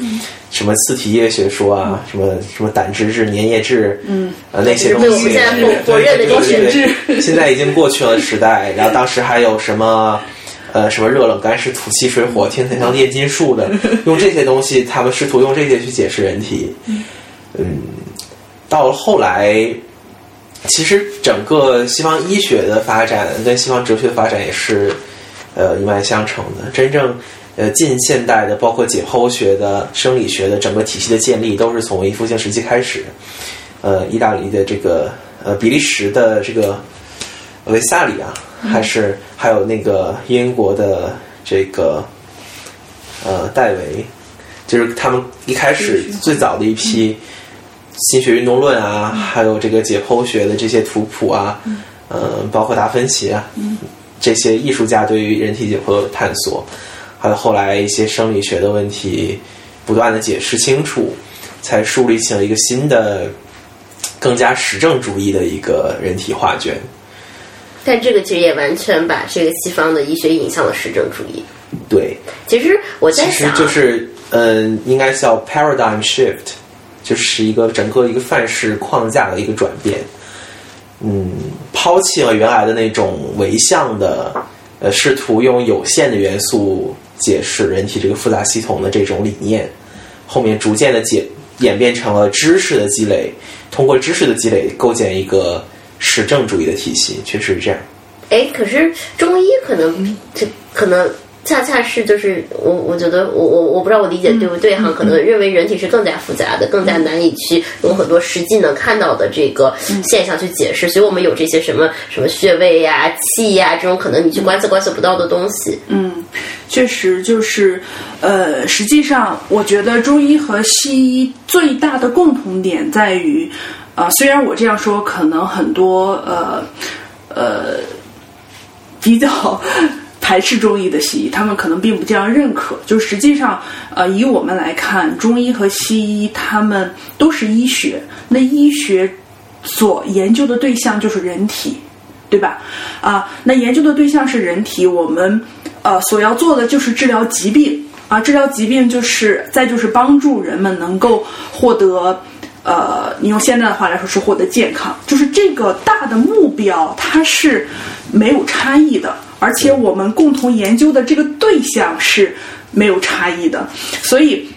什么四体液学说啊，什么什么胆汁质、粘液质，嗯，呃那些东被我们西，现在否否认的对对对对现在已经过去了时代。然后当时还有什么？呃，什么热冷干湿土气水火天才像炼金术的，用这些东西，他们试图用这些去解释人体。嗯，到了后来，其实整个西方医学的发展跟西方哲学的发展也是呃一脉相承的。真正呃近现代的，包括解剖学的、生理学的整个体系的建立，都是从文艺复兴时期开始。呃，意大利的这个呃比利时的这个维萨里啊，还是还有那个英国的这个呃戴维，就是他们一开始最早的一批心学运动论啊，还有这个解剖学的这些图谱啊，嗯、包括达芬奇啊，这些艺术家对于人体解剖的探索，还有后来一些生理学的问题，不断的解释清楚，才树立起了一个新的、更加实证主义的一个人体画卷。但这个其实也完全把这个西方的医学引向了实证主义。对，其实我在其实想，就是嗯，应该叫 paradigm shift，就是一个整个一个范式框架的一个转变。嗯，抛弃了原来的那种唯象的，呃，试图用有限的元素解释人体这个复杂系统的这种理念，后面逐渐的解演变成了知识的积累，通过知识的积累构建一个实证主义的体系，确实是这样。哎，可是中医可能这可能恰恰是就是我我觉得我我我不知道我理解对不对哈，可能认为人体是更加复杂的，更加难以去用很多实际能看到的这个现象去解释，所以我们有这些什么什么穴位呀、气呀这种可能你去观测观测不到的东西。嗯，确实就是，呃，实际上我觉得中医和西医最大的共同点在于，呃，虽然我这样说，可能很多呃呃比较排斥中医的西医，他们可能并不这样认可。就实际上，呃，以我们来看，中医和西医他们都是医学，那医学所研究的对象就是人体。对吧？啊，那研究的对象是人体，我们呃所要做的就是治疗疾病啊，治疗疾病就是再就是帮助人们能够获得呃，你用现在的话来说是获得健康，就是这个大的目标它是没有差异的，而且我们共同研究的这个对象是没有差异的，所以。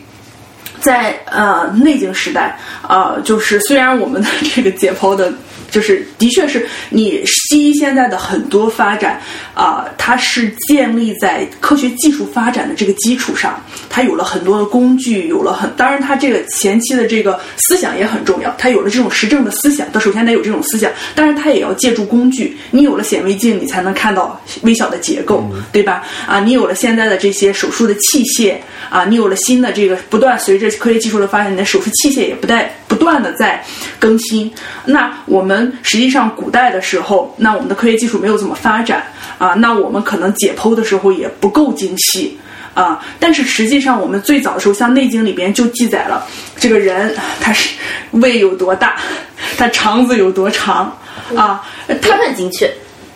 在呃内经时代，呃，就是虽然我们的这个解剖的，就是的确是你西医现在的很多发展啊、它是建立在科学技术发展的这个基础上，它有了很多的工具，有了很，当然它这个前期的这个思想也很重要，它有了这种实证的思想，它首先得有这种思想，当然它也要借助工具，你有了显微镜，你才能看到微小的结构，对吧？啊，你有了现在的这些手术的器械。啊，你有了新的这个，不断随着科学技术的发展，你的手术器械也不带不断的在更新。那我们实际上古代的时候，那我们的科学技术没有怎么发展啊，那我们可能解剖的时候也不够精细。啊，但是实际上，我们最早的时候，像《内经》里边就记载了这个人他是胃有多大，他肠子有多长啊，他很精确。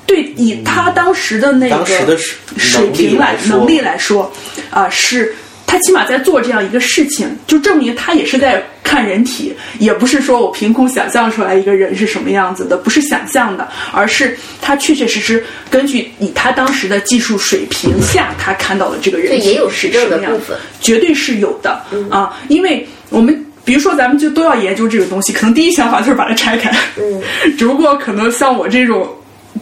对，以他当时的那个水平来能力来说，啊是。他起码在做这样一个事情，就证明他也是在看人体，也不是说我凭空想象出来一个人是什么样子的，不是想象的，而是他确确实实根据以他当时的技术水平下，他看到的这个人也有实证的部分，绝对是有的啊，因为我们比如说咱们就都要研究这个东西，可能第一想法就是把它拆开，嗯，(laughs) 只不过可能像我这种。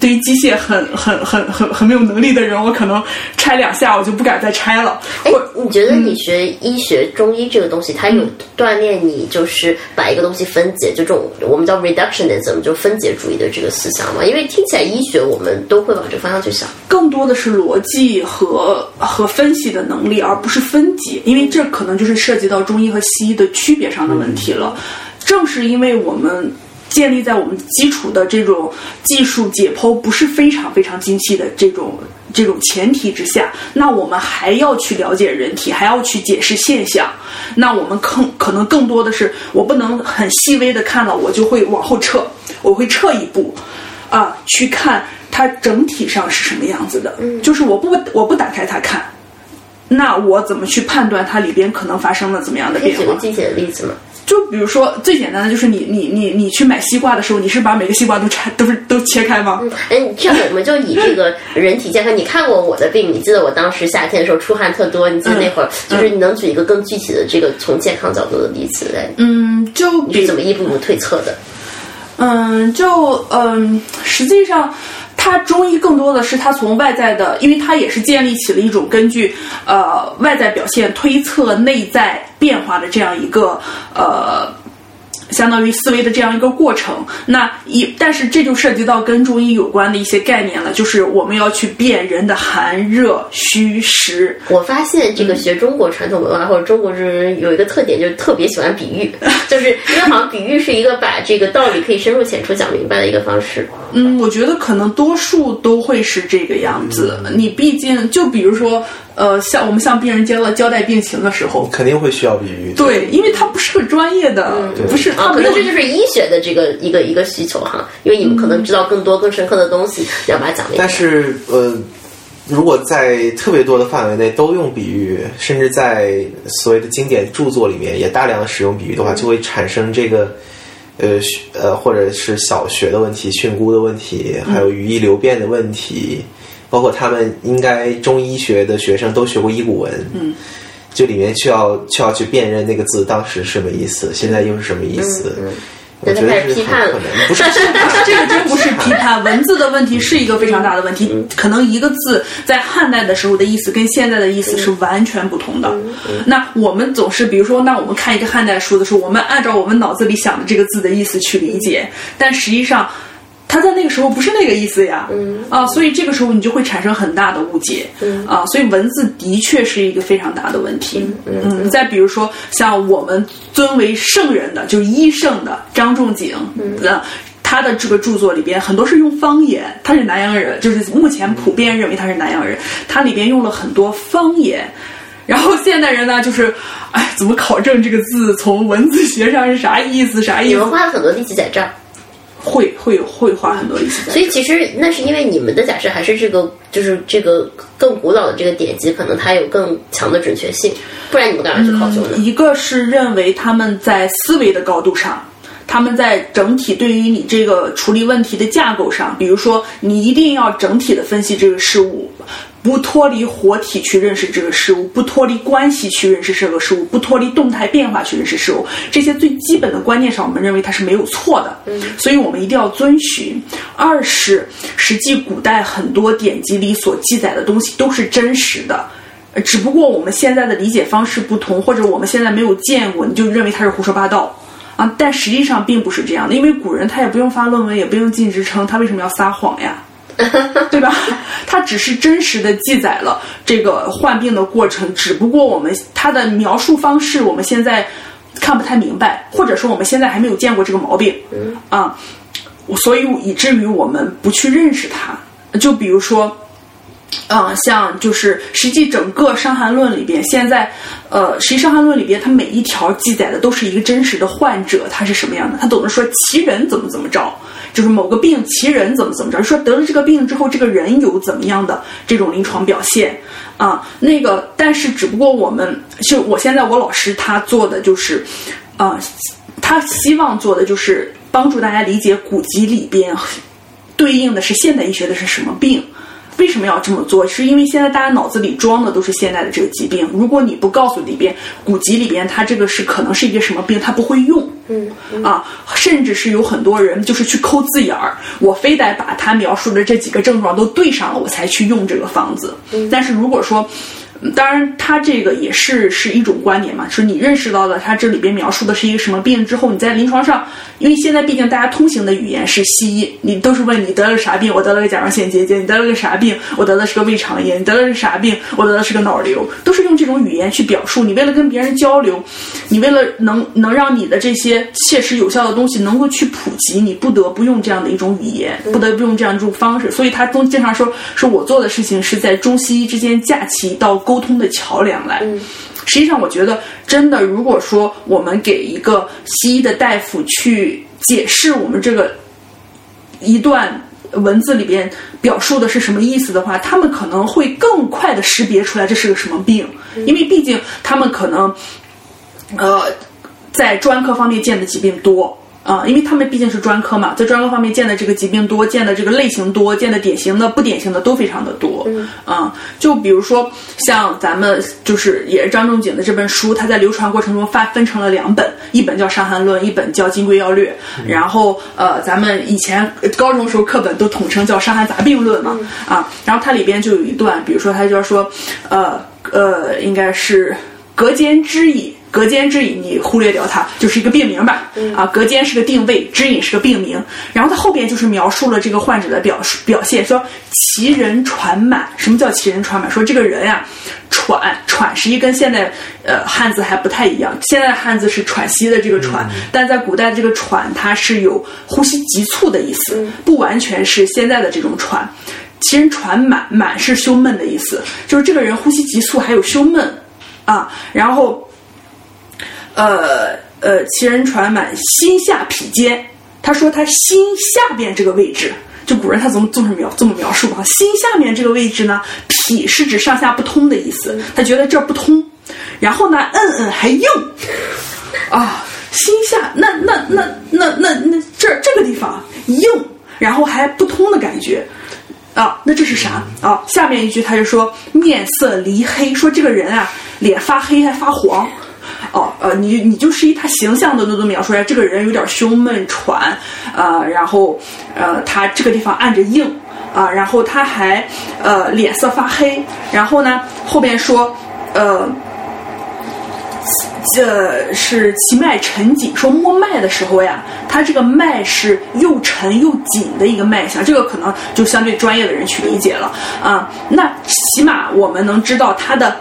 对于机械很很很很很没有能力的人，我可能拆两下我就不敢再拆了。哎，你觉得你学医学中医这个东西，它有锻炼你就是把一个东西分解，就这种我们叫 reductionism，就分解主义的这个思想吗？因为听起来医学我们都会往这个方向去想，更多的是逻辑和和分析的能力，而不是分解，因为这可能就是涉及到中医和西医的区别上的问题了。正是因为我们。建立在我们基础的这种技术解剖不是非常非常精细的这种这种前提之下，那我们还要去了解人体，还要去解释现象。那我们更可能更多的是，我不能很细微的看了，我就会往后撤，我会撤一步，啊，去看它整体上是什么样子的。就是我不我不打开它看，那我怎么去判断它里边可能发生了怎么样的变化？举个具体的例子？就比如说最简单的，就是你你你你去买西瓜的时候，你是把每个西瓜都拆，都是都切开吗？嗯哎，这样我们就以这个人体健康，你看过我的病，你记得我当时夏天的时候出汗特多，你记得那会儿，就是你能举一个更具体的这个从健康角度的例子来？嗯，就你是怎么一步步推测的？嗯，就嗯，实际上。它中医更多的是它从外在的，因为它也是建立起了一种根据呃外在表现推测内在变化的这样一个呃。相当于思维的这样一个过程，那一但是这就涉及到跟中医有关的一些概念了，就是我们要去辨人的寒热虚实。我发现这个学中国传统文化或者中国人有一个特点，就是特别喜欢比喻，(laughs) 就是因为好像比喻是一个把这个道理可以深入浅出讲明白的一个方式。嗯，我觉得可能多数都会是这个样子。你毕竟就比如说。呃，像我们向病人交了交代病情的时候，肯定会需要比喻。对，因为他不是个专业的，不是啊，可能这就是医学的这个一个一个需求哈。因为你们可能知道更多更深刻的东西，要把它讲。但是呃，如果在特别多的范围内都用比喻，甚至在所谓的经典著作里面也大量的使用比喻的话，就会产生这个呃呃，或者是小学的问题、训诂的问题，还有语义流变的问题。包括他们应该中医学的学生都学过医古文，嗯，就里面需要需要去辨认那个字当时什么意思，现在又是什么意思？我觉得是批判，不是这个真不是批判，文字的问题是一个非常大的问题。可能一个字在汉代的时候的意思跟现在的意思是完全不同的。那我们总是比如说，那我们看一个汉代书的时候，我们按照我们脑子里想的这个字的意思去理解，但实际上。他在那个时候不是那个意思呀，啊，所以这个时候你就会产生很大的误解，啊，所以文字的确是一个非常大的问题。嗯，再比如说像我们尊为圣人的，就是医圣的张仲景，嗯，他的这个著作里边很多是用方言，他是南阳人，就是目前普遍认为他是南阳人，他里边用了很多方言，然后现代人呢，就是，哎，怎么考证这个字从文字学上是啥意思？啥意思？你们花了很多力气在这儿。会会会花很多力气，所以其实那是因为你们的假设还是这个，就是这个更古老的这个典籍，可能它有更强的准确性，不然你们干嘛去考究呢？一个是认为他们在思维的高度上，他们在整体对于你这个处理问题的架构上，比如说你一定要整体的分析这个事物。不脱离活体去认识这个事物，不脱离关系去认识这个事物，不脱离动态变化去认识事物，这些最基本的观念上，我们认为它是没有错的。嗯，所以我们一定要遵循。二是，实际古代很多典籍里所记载的东西都是真实的，只不过我们现在的理解方式不同，或者我们现在没有见过，你就认为它是胡说八道啊。但实际上并不是这样的，因为古人他也不用发论文，也不用进职称，他为什么要撒谎呀？(laughs) 对吧？它只是真实的记载了这个患病的过程，只不过我们它的描述方式，我们现在看不太明白，或者说我们现在还没有见过这个毛病，嗯啊，所以以至于我们不去认识它。就比如说。嗯，像就是实际整个《伤寒论》里边，现在，呃，实际《伤寒论》里边，它每一条记载的都是一个真实的患者，他是什么样的，他总是说其人怎么怎么着，就是某个病其人怎么怎么着，说得了这个病之后，这个人有怎么样的这种临床表现啊？那个，但是只不过我们就我现在我老师他做的就是，啊、他希望做的就是帮助大家理解古籍里边对应的是现代医学的是什么病。为什么要这么做？是因为现在大家脑子里装的都是现代的这个疾病。如果你不告诉里边古籍里边它这个是可能是一个什么病，他不会用。嗯啊，甚至是有很多人就是去抠字眼儿，我非得把他描述的这几个症状都对上了，我才去用这个方子。但是如果说，嗯当然他这个也是是一种观点嘛，是你认识到了他这里边描述的是一个什么病之后，你在临床上，因为现在毕竟大家通行的语言是西医，你都是问你得了啥病，我得了个甲状腺结节，你得了个啥病，我得的是个胃肠炎，你得了个啥病，我得的是个脑瘤，都是用这种语言去表述。你为了跟别人交流，你为了能能让你的这些切实有效的东西能够去普及，你不得不用这样的一种语言，不得不用这样一种方式。所以他都经常说，说我做的事情是在中西医之间架起一道沟通的桥梁来。实际上，我觉得真的，如果说我们给一个西医的大夫去解释我们这个一段文字里边表述的是什么意思的话，他们可能会更快的识别出来这是个什么病，因为毕竟他们可能，呃，在专科方面见的疾病多。啊、因为他们毕竟是专科嘛，在专科方面见的这个疾病多，见的这个类型多，见的典型的、不典型的都非常的多。嗯，啊、就比如说像咱们就是也是张仲景的这本书，它在流传过程中发分成了两本，一本叫《伤寒论》，一本叫《金匮要略》。然后呃，咱们以前呃高中时候课本都统称叫《伤寒杂病论》嘛，啊，然后它里边就有一段，比如说它就要说，呃呃，应该是隔间之矣。隔间之隐，你忽略掉它，就是一个病名吧。啊，隔间是个定位，之饮是个病名。然后它后边就是描述了这个患者的表表现，说其人喘满。什么叫其人喘满？说这个人呀、喘喘实际跟现在呃汉字还不太一样。现在汉字是喘息的这个喘，但在古代的这个喘它是有呼吸急促的意思，不完全是现在的这种喘。其人喘满，满是胸闷的意思，就是这个人呼吸急促，还有胸闷啊。然后呃呃，其人传满，心下痞间。他说他心下边这个位置，就古人他怎么这么描这么描述啊？心下面这个位置呢，痞是指上下不通的意思，他觉得这儿不通。然后呢，嗯嗯还硬啊，心下那那那那那那这儿这个地方硬，然后还不通的感觉。啊，那这是啥啊？下面一句他就说面色黧黑，说这个人啊脸发黑还发黄。哦，呃，你你就是以他形象的那种描述来，这个人有点胸闷喘，呃，然后呃，他这个地方按着硬啊、然后他还呃脸色发黑，然后呢后边说呃。这是其脉沉紧，说摸脉的时候呀，他这个脉是又沉又紧的一个脉象，这个可能就相对专业的人去理解了啊、那起码我们能知道他的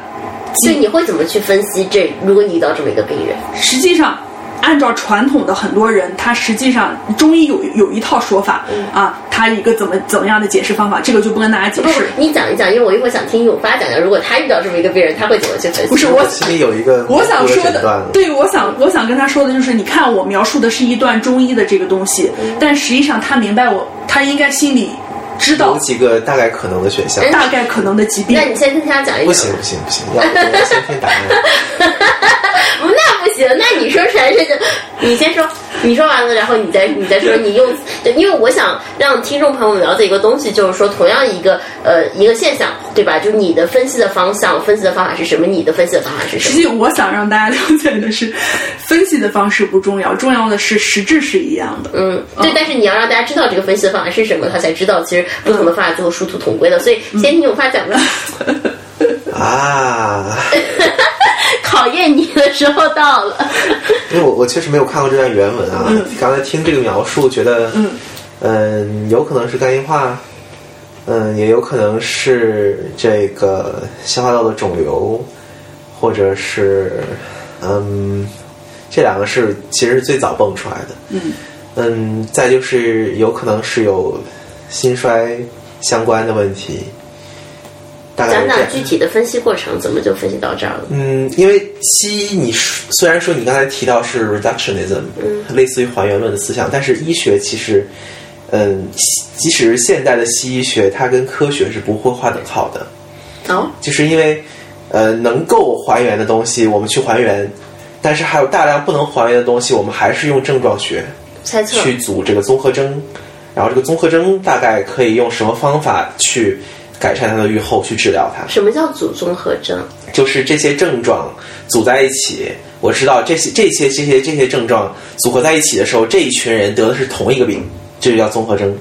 所以你会怎么去分析这？如果你遇到这么一个病人，实际上，按照传统的很多人，他实际上中医有有一套说法、啊，他一个怎么怎么样的解释方法，这个就不跟大家解释。，你讲一讲，因为我一会儿想听永发讲讲，如果他遇到这么一个病人，他会怎么去分析？不是我心里有一个我想说的对，我想我想跟他说的就是，你看我描述的是一段中医的这个东西，但实际上他明白我，他应该心里知道有几个大概可能的选项。大概可能的疾病那。你先听他讲一个。不行不行不行，要我要先听答案。不，(laughs) 那不行，那你说出来这就，你先说，你说完了，然后你再你再说，你用，(laughs) 对因为我想让听众朋友们了解一个东西，就是说同样一个呃一个现象，对吧？就是你的分析的方向、分析的方法是什么？你的分析的方法是什么？实际我想让大家了解的是，分析的方式不重要，重要的是实质是一样的。嗯，对，但是你要让大家知道这个分析的方法是什么，他才知道其实不同的方法最后殊途同归的。所以先听我发讲吧，(laughs) 啊，(laughs) 考验你的时候到了。因为我我确实没有看过这段原文啊，刚才听这个描述，觉得嗯有可能是肝硬化，嗯，也有可能是这个消化道的肿瘤，或者是嗯这两个是其实是最早蹦出来的。嗯嗯，再就是有可能是有心衰相关的问题。大概讲讲具体的分析过程，怎么就分析到这儿了？嗯，因为西医你是虽然说你刚才提到是 reductionism，嗯。类似于还原论的思想，但是医学其实，嗯，西即使是现代的西医学，它跟科学是不会划等号的，哦，就是因为，呃，能够还原的东西我们去还原，但是还有大量不能还原的东西，我们还是用症状学猜测。去组这个综合征，然后这个综合征大概可以用什么方法去改善它的预后，去治疗它。什么叫组综合征？就是这些症状组在一起，我知道这些这些这些这些症状组合在一起的时候，这一群人得的是同一个病，这就叫综合征。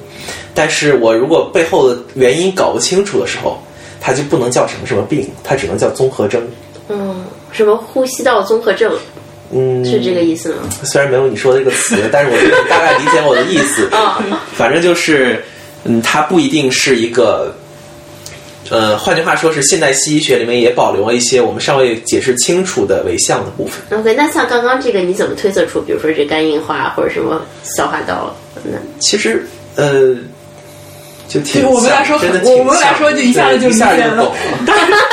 但是我如果背后的原因搞不清楚的时候，它就不能叫什么什么病，它只能叫综合征。嗯，什么呼吸道综合症嗯，是这个意思吗？虽然没有你说的这个词，(laughs) 但是我觉得你大概理解我的意思。啊，反正就是，嗯，它不一定是一个，呃，换句话说是现代西医学里面也保留了一些我们尚未解释清楚的伪象的部分。OK，那像刚刚这个，你怎么推测出，比如说这肝硬化或者什么消化道？那其实，呃，就挺对我们来说像真的我们来说就一下子就对一下理解了就懂了。(laughs)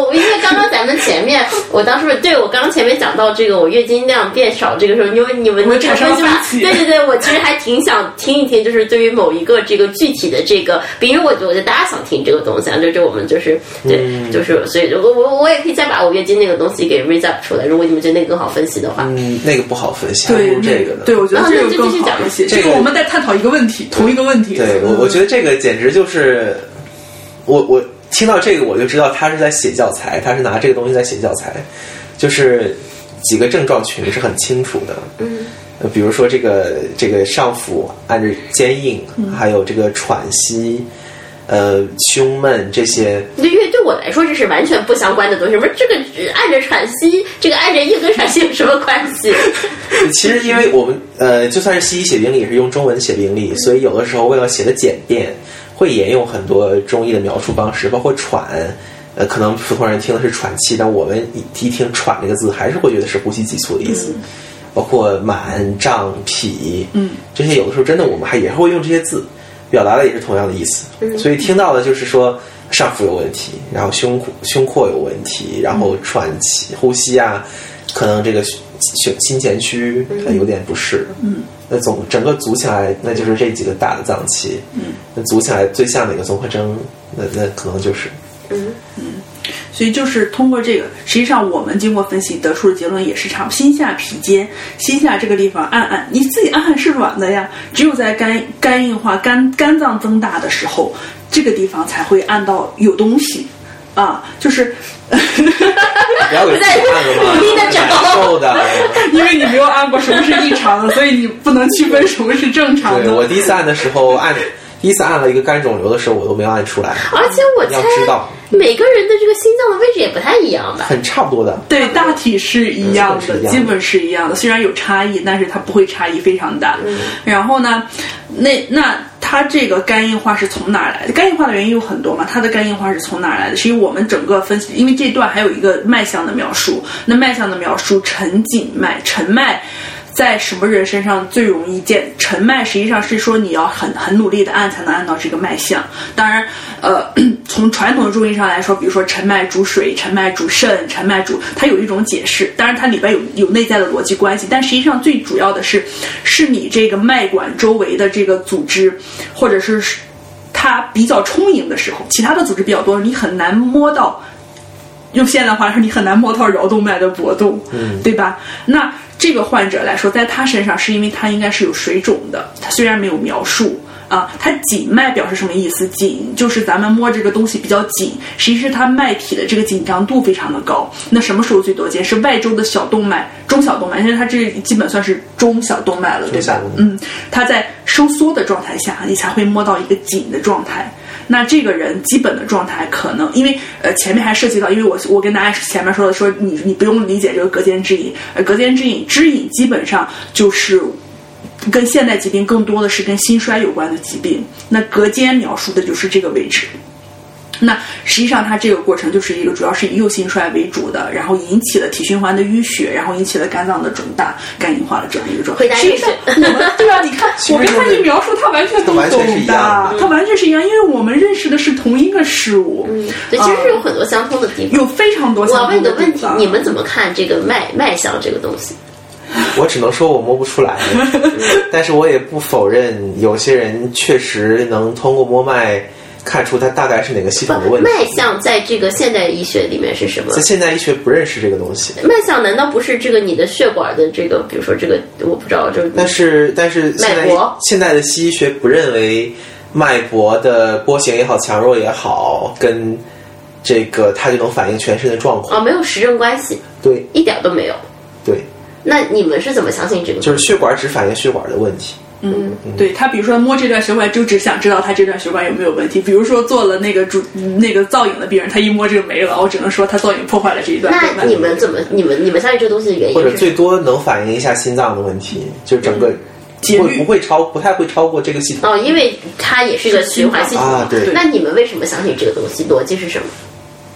我因为刚刚咱们前面，我当时对我刚刚前面讲到这个我月经量变少这个时候，因为你们的这个分析法，对对对，我其实还挺想听一听，就是对于某一个这个具体的这个，比如我觉得大家想听这个东西啊，就就我们就是对，嗯就是所以我我我也可以再把我月经那个东西给 raise up 出来，如果你们觉得那个更好分析的话。嗯，那个不好分析，还不对如这个呢。对，我觉得啊这个就继续讲更好一些。这个这个我们在探讨一个问题，同一个问题。对我，我觉得这个简直就是，我我听到这个我就知道他是在写教材，他是拿这个东西在写教材，就是几个症状群是很清楚的。嗯，呃，比如说这个这个上腹按着坚硬，嗯还有这个喘息，呃，胸闷这些，对，因为对我来说这是完全不相关的东西。什么这个呃按着喘息，这个按着硬跟喘息有什么关系？(laughs) 其实因为我们呃，就算是西医写病历也是用中文写病历，所以有的时候为了写的简便，会沿用很多中医的描述方式，包括喘。呃，可能普通人听的是喘气，但我们一一听“喘”这个字，还是会觉得是呼吸急促的意思。包括满、胀、痞，嗯，这些有的时候真的我们还也会用这些字，表达的也是同样的意思。嗯所以听到的就是说上腹有问题，然后胸胸廓有问题，然后喘气、呼吸啊，可能这个胸心前区它有点不适。嗯，那总整个组起来，那就是这几个大的脏器。嗯，那组起来最像哪个综合征？那那可能就是嗯嗯所以就是通过这个，实际上我们经过分析得出的结论也是差不多。心下脾间，心下这个地方按按，你自己按按是软的呀。只有在肝肝硬化、肝肝脏增大的时候，这个地方才会按到有东西啊，就是。不要给自己按了嘛，努力地找难受的。(laughs) 因为你没有按过什么是异常的，所以你不能区分什么是正常的。对我第一次按的时候按，第一次按了一个肝肿瘤的时候，我都没有按出来。而且我你要猜知道，每个人的这个心脏的位置也不太一样吧？很差不多的。对，大体是一样的，基本是一样的基本是一样的。虽然有差异，但是它不会差异非常大。嗯然后呢，那那它这个肝硬化是从哪来的？肝硬化的原因有很多嘛，它的肝硬化是从哪来的？是因为我们整个分析，因为这段还有一个脉象的描述。那脉象的描述，沉紧脉，沉脉。在什么人身上最容易见沉脉？实际上是说你要很很努力的按才能按到这个脉象。当然，呃，从传统的中医上来说，比如说沉脉主水、沉脉主肾、沉脉主，它有一种解释。当然，它里边有有内在的逻辑关系，但实际上最主要的是，是你这个脉管周围的这个组织，或者是它比较充盈的时候，其他的组织比较多，你很难摸到。用现代话说，你很难摸到桡动脉的搏动，嗯对吧？那这个患者来说，在他身上是因为他应该是有水肿的，他虽然没有描述啊，他紧脉表示什么意思？紧就是咱们摸这个东西比较紧，实际是他脉体的这个紧张度非常的高。那什么时候最多见？是外周的小动脉、中小动脉，因为它这基本算是中小动脉了，对吧嗯，它在收缩的状态下，你才会摸到一个紧的状态。那这个人基本的状态可能，因为呃前面还涉及到，因为我我跟大家前面说的，说你你不用理解这个隔间之隐，呃隔间之隐之隐基本上就是跟现代疾病更多的是跟心衰有关的疾病。那隔间描述的就是这个位置。那实际上，它这个过程就是一个主要是以右心衰为主的，然后引起了体循环的淤血，然后引起了肝脏的肿大、肝硬化的这样一个状态。实际上，我们对啊，你看，我跟他一描述，他完全都懂的，他完全是一样，因为我们认识的是同一个事物。嗯，对，其实是有很多相通的地方，有非常多。我问你个问题，你们怎么看这个脉脉象这个东西？我只能说我摸不出来，(laughs) 但是我也不否认，有些人确实能通过摸脉。看出它大概是哪个系统的问题？脉象在这个现代医学里面是什么？在现代医学不认识这个东西。脉象难道不是这个你的血管的这个，比如说这个我不知道，就但是但是脉搏，现在的西医学不认为脉搏的波形也好、强弱也好，跟这个它就能反映全身的状况哦，没有实证关系，对，一点都没有。对，那你们是怎么相信这个？就是血管只反映血管的问题。嗯，对他，比如说摸这段血管，就只想知道他这段血管有没有问题。比如说做了那个主那个造影的病人，他一摸这个没了，我只能说他造影破坏了这一段。那你们怎么？你们你们相信这个东西的原因？或者最多能反映一下心脏的问题，就整个会不会超不太会超过这个系统哦，因为它也是一个循环系统啊。对。那你们为什么相信这个东西？逻辑是什么？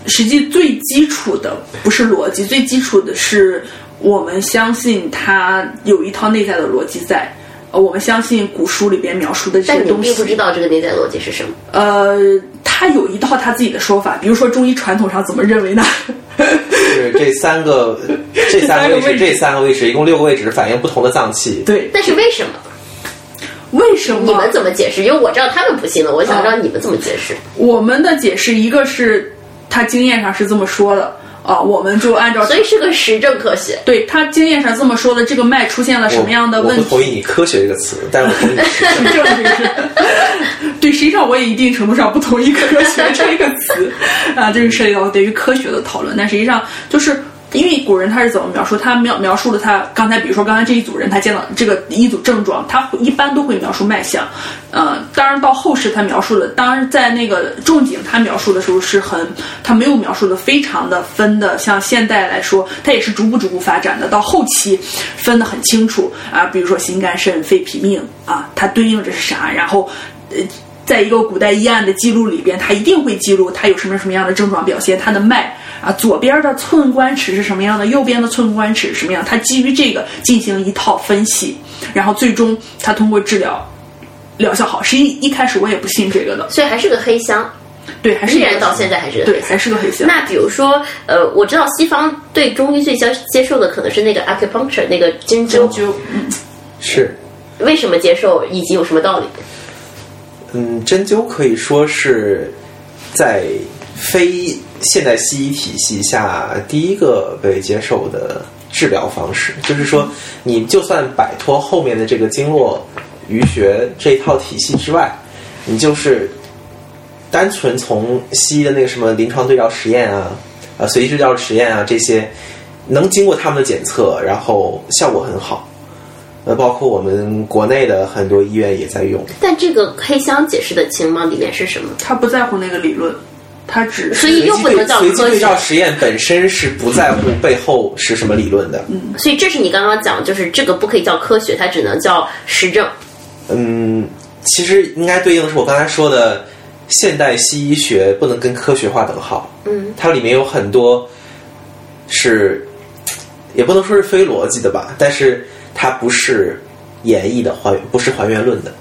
实际最基础的不是逻辑，最基础的是我们相信它有一套内在的逻辑在。呃，我们相信古书里边描述的这些东西，并不知道这个内在逻辑是什么。呃，他有一套他自己的说法，比如说中医传统上怎么认为呢？是这三个，(laughs) 这三个位置，这三个位置，一共六个位置反映不同的脏器。对，但是为什么？为什么？你们怎么解释？因为我知道他们不信了，我想知道你们怎么解释。我们的解释，一个是他经验上是这么说的。啊，我们就按照，所以是个实证科学。对他经验上这么说的，这个脉出现了什么样的问题？我不同意你“科学”这个词，但是我同意实证。(laughs) 对，实际上我也一定程度上不同意“科学”这个词啊，这个涉及到对于科学的讨论。但实际上就是。因为古人他是怎么描述？他描描述了他刚才，比如说刚才这一组人，他见到这个一组症状，他一般都会描述脉象。呃，当然到后世他描述的，当然在那个仲景他描述的时候是很，他没有描述的非常的分的，像现代来说，他也是逐步逐步发展的。到后期分的很清楚啊，比如说心肝肾肺脾命啊，它对应着是啥？然后呃，在一个古代医案的记录里边，他一定会记录他有什么什么样的症状表现，他的脉。啊，左边的寸关尺是什么样的？右边的寸关尺是什么样？他基于这个进行一套分析，然后最终他通过治疗疗效好。实际一开始我也不信这个的，所以还是个黑箱。对，还是依然到现在还是对，还是个黑箱。那比如说，呃，我知道西方对中医最接接受的可能是那个 acupuncture 那个针灸，嗯，是。为什么接受以及有什么道理？嗯，针灸可以说是在非。现代西医体系下第一个被接受的治疗方式，就是说，你就算摆脱后面的这个经络淤学这一套体系之外，你就是单纯从西医的那个什么临床对照实验啊、啊随机对照实验啊这些，能经过他们的检测，然后效果很好。呃，包括我们国内的很多医院也在用。但这个黑箱解释的清吗？里面是什么？他不在乎那个理论。它只所以又不能叫随机对照实验本身是不在乎背后是什么理论的。嗯，所以这是你刚刚讲，就是这个不可以叫科学，它只能叫实证。嗯，其实应该对应的是我刚才说的，现代西医学不能跟科学划等号。嗯，它里面有很多是，也不能说是非逻辑的吧，但是它不是演绎的还不是还原论的。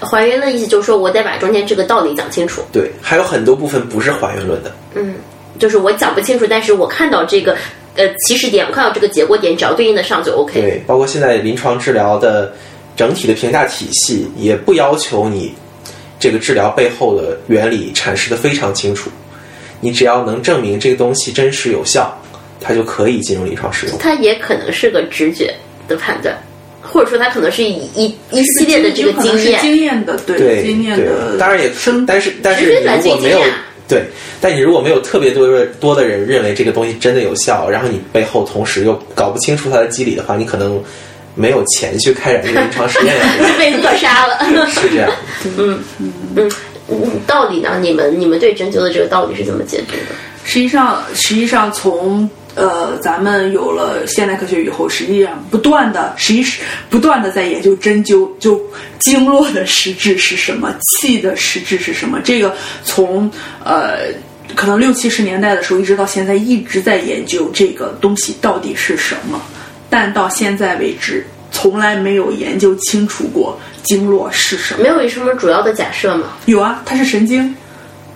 还原的意思就是说我得把中间这个道理讲清楚。对，还有很多部分不是还原论的。嗯，就是我讲不清楚，但是我看到这个呃起始点，我看到这个结果点，只要对应的上就 OK。对，包括现在临床治疗的整体的评价体系，也不要求你这个治疗背后的原理阐释的非常清楚，你只要能证明这个东西真实有效，它就可以进入临床使用。它也可能是个直觉的判断。或者说，他可能是以一一系列的这个经验，经验的对经验的，当然也生，但是但是如果没有对，但你如果没有特别多的多的人认为这个东西真的有效，然后你背后同时又搞不清楚它的机理的话，你可能没有钱去开展这个临床实验，(laughs) 被扼杀了。(laughs) 是这样，嗯嗯嗯，道理呢？你们你们对针灸的这个道理是怎么解读的？实际上，实际上从。呃，咱们有了现代科学以后，实际上不断的，实际是不断的在研究针灸，就经络的实质是什么，气的实质是什么。这个从呃可能六七十年代的时候，一直到现在一直在研究这个东西到底是什么，但到现在为止，从来没有研究清楚过经络是什么。没有什么主要的假设吗？有啊，它是神经，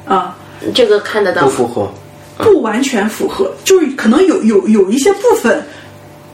啊，这个看得到吗？不符合。不完全符合，就是可能有有有一些部分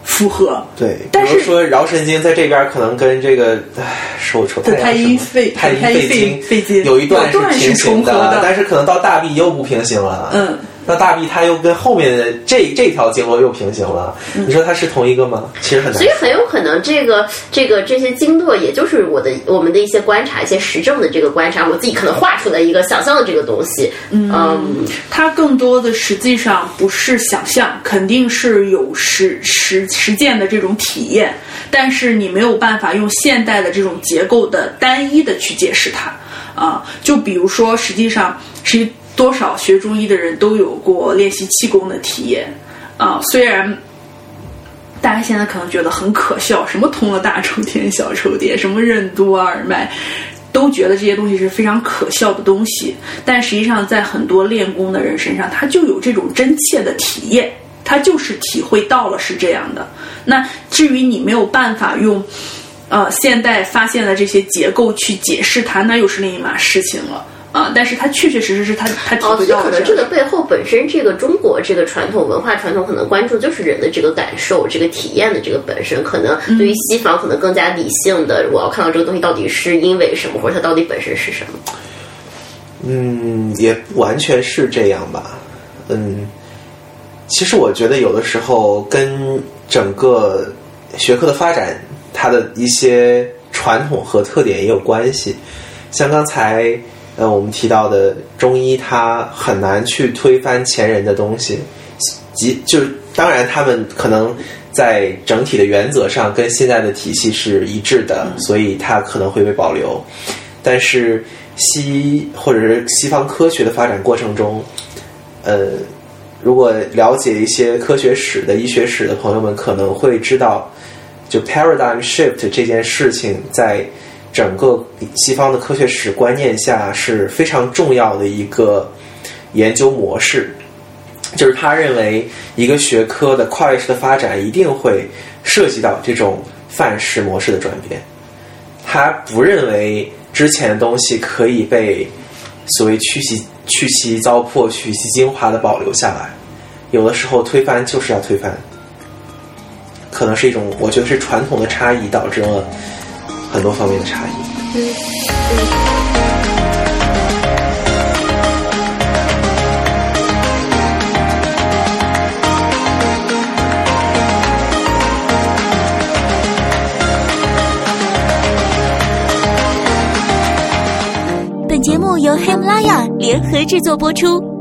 符合。对，但是说桡神经在这边可能跟这个唉手手对太阴肺太阴肺经肺经有一段是平行重合的但是可能到大臂又不平行了。嗯，那大臂它又跟后面的这这条经络又平行了，你说它是同一个吗？其实很难所以。很有可能，这个这个这些经络，也就是我的我们的一些观察，一些实证的这个观察，我自己可能画出来一个想象的这个东西。嗯，它更多的实际上不是想象，肯定是有实实实践的这种体验，但是你没有办法用现代的这种结构的单一的去解释它啊。就比如说，实际上是多少学中医的人都有过练习气功的体验啊，虽然。大家现在可能觉得很可笑，什么通了大抽天、小抽娣，什么任督二脉，都觉得这些东西是非常可笑的东西。但实际上，在很多练功的人身上，他就有这种真切的体验，他就是体会到了是这样的。那至于你没有办法用，呃，现代发现的这些结构去解释它，那又是另一码事情了。啊，但是它确确实实是它它体哦，所会到了以可能这个背后本身这个中国这个传统文化传统可能关注就是人的这个感受、这个体验的这个本身，可能对于西方可能更加理性的，我要看到这个东西到底是因为什么，或者它到底本身是什么。嗯，也不完全是这样吧。嗯，其实我觉得有的时候跟整个学科的发展，它的一些传统和特点也有关系。像刚才呃我们提到的中医，它很难去推翻前人的东西，即就是当然他们可能在整体的原则上跟现在的体系是一致的，所以它可能会被保留。但是西医或者是西方科学的发展过程中，呃，如果了解一些科学史的医学史的朋友们，可能会知道，就 paradigm shift 这件事情，在整个西方的科学史观念下是非常重要的一个研究模式。就是他认为一个学科的跨越式的发展一定会涉及到这种范式模式的转变。他不认为之前的东西可以被所谓去其去其糟粕、取其精华的保留下来。有的时候推翻就是要推翻，可能是一种我觉得是传统的差异导致了很多方面的差异。本节目由喜马拉雅联合制作播出。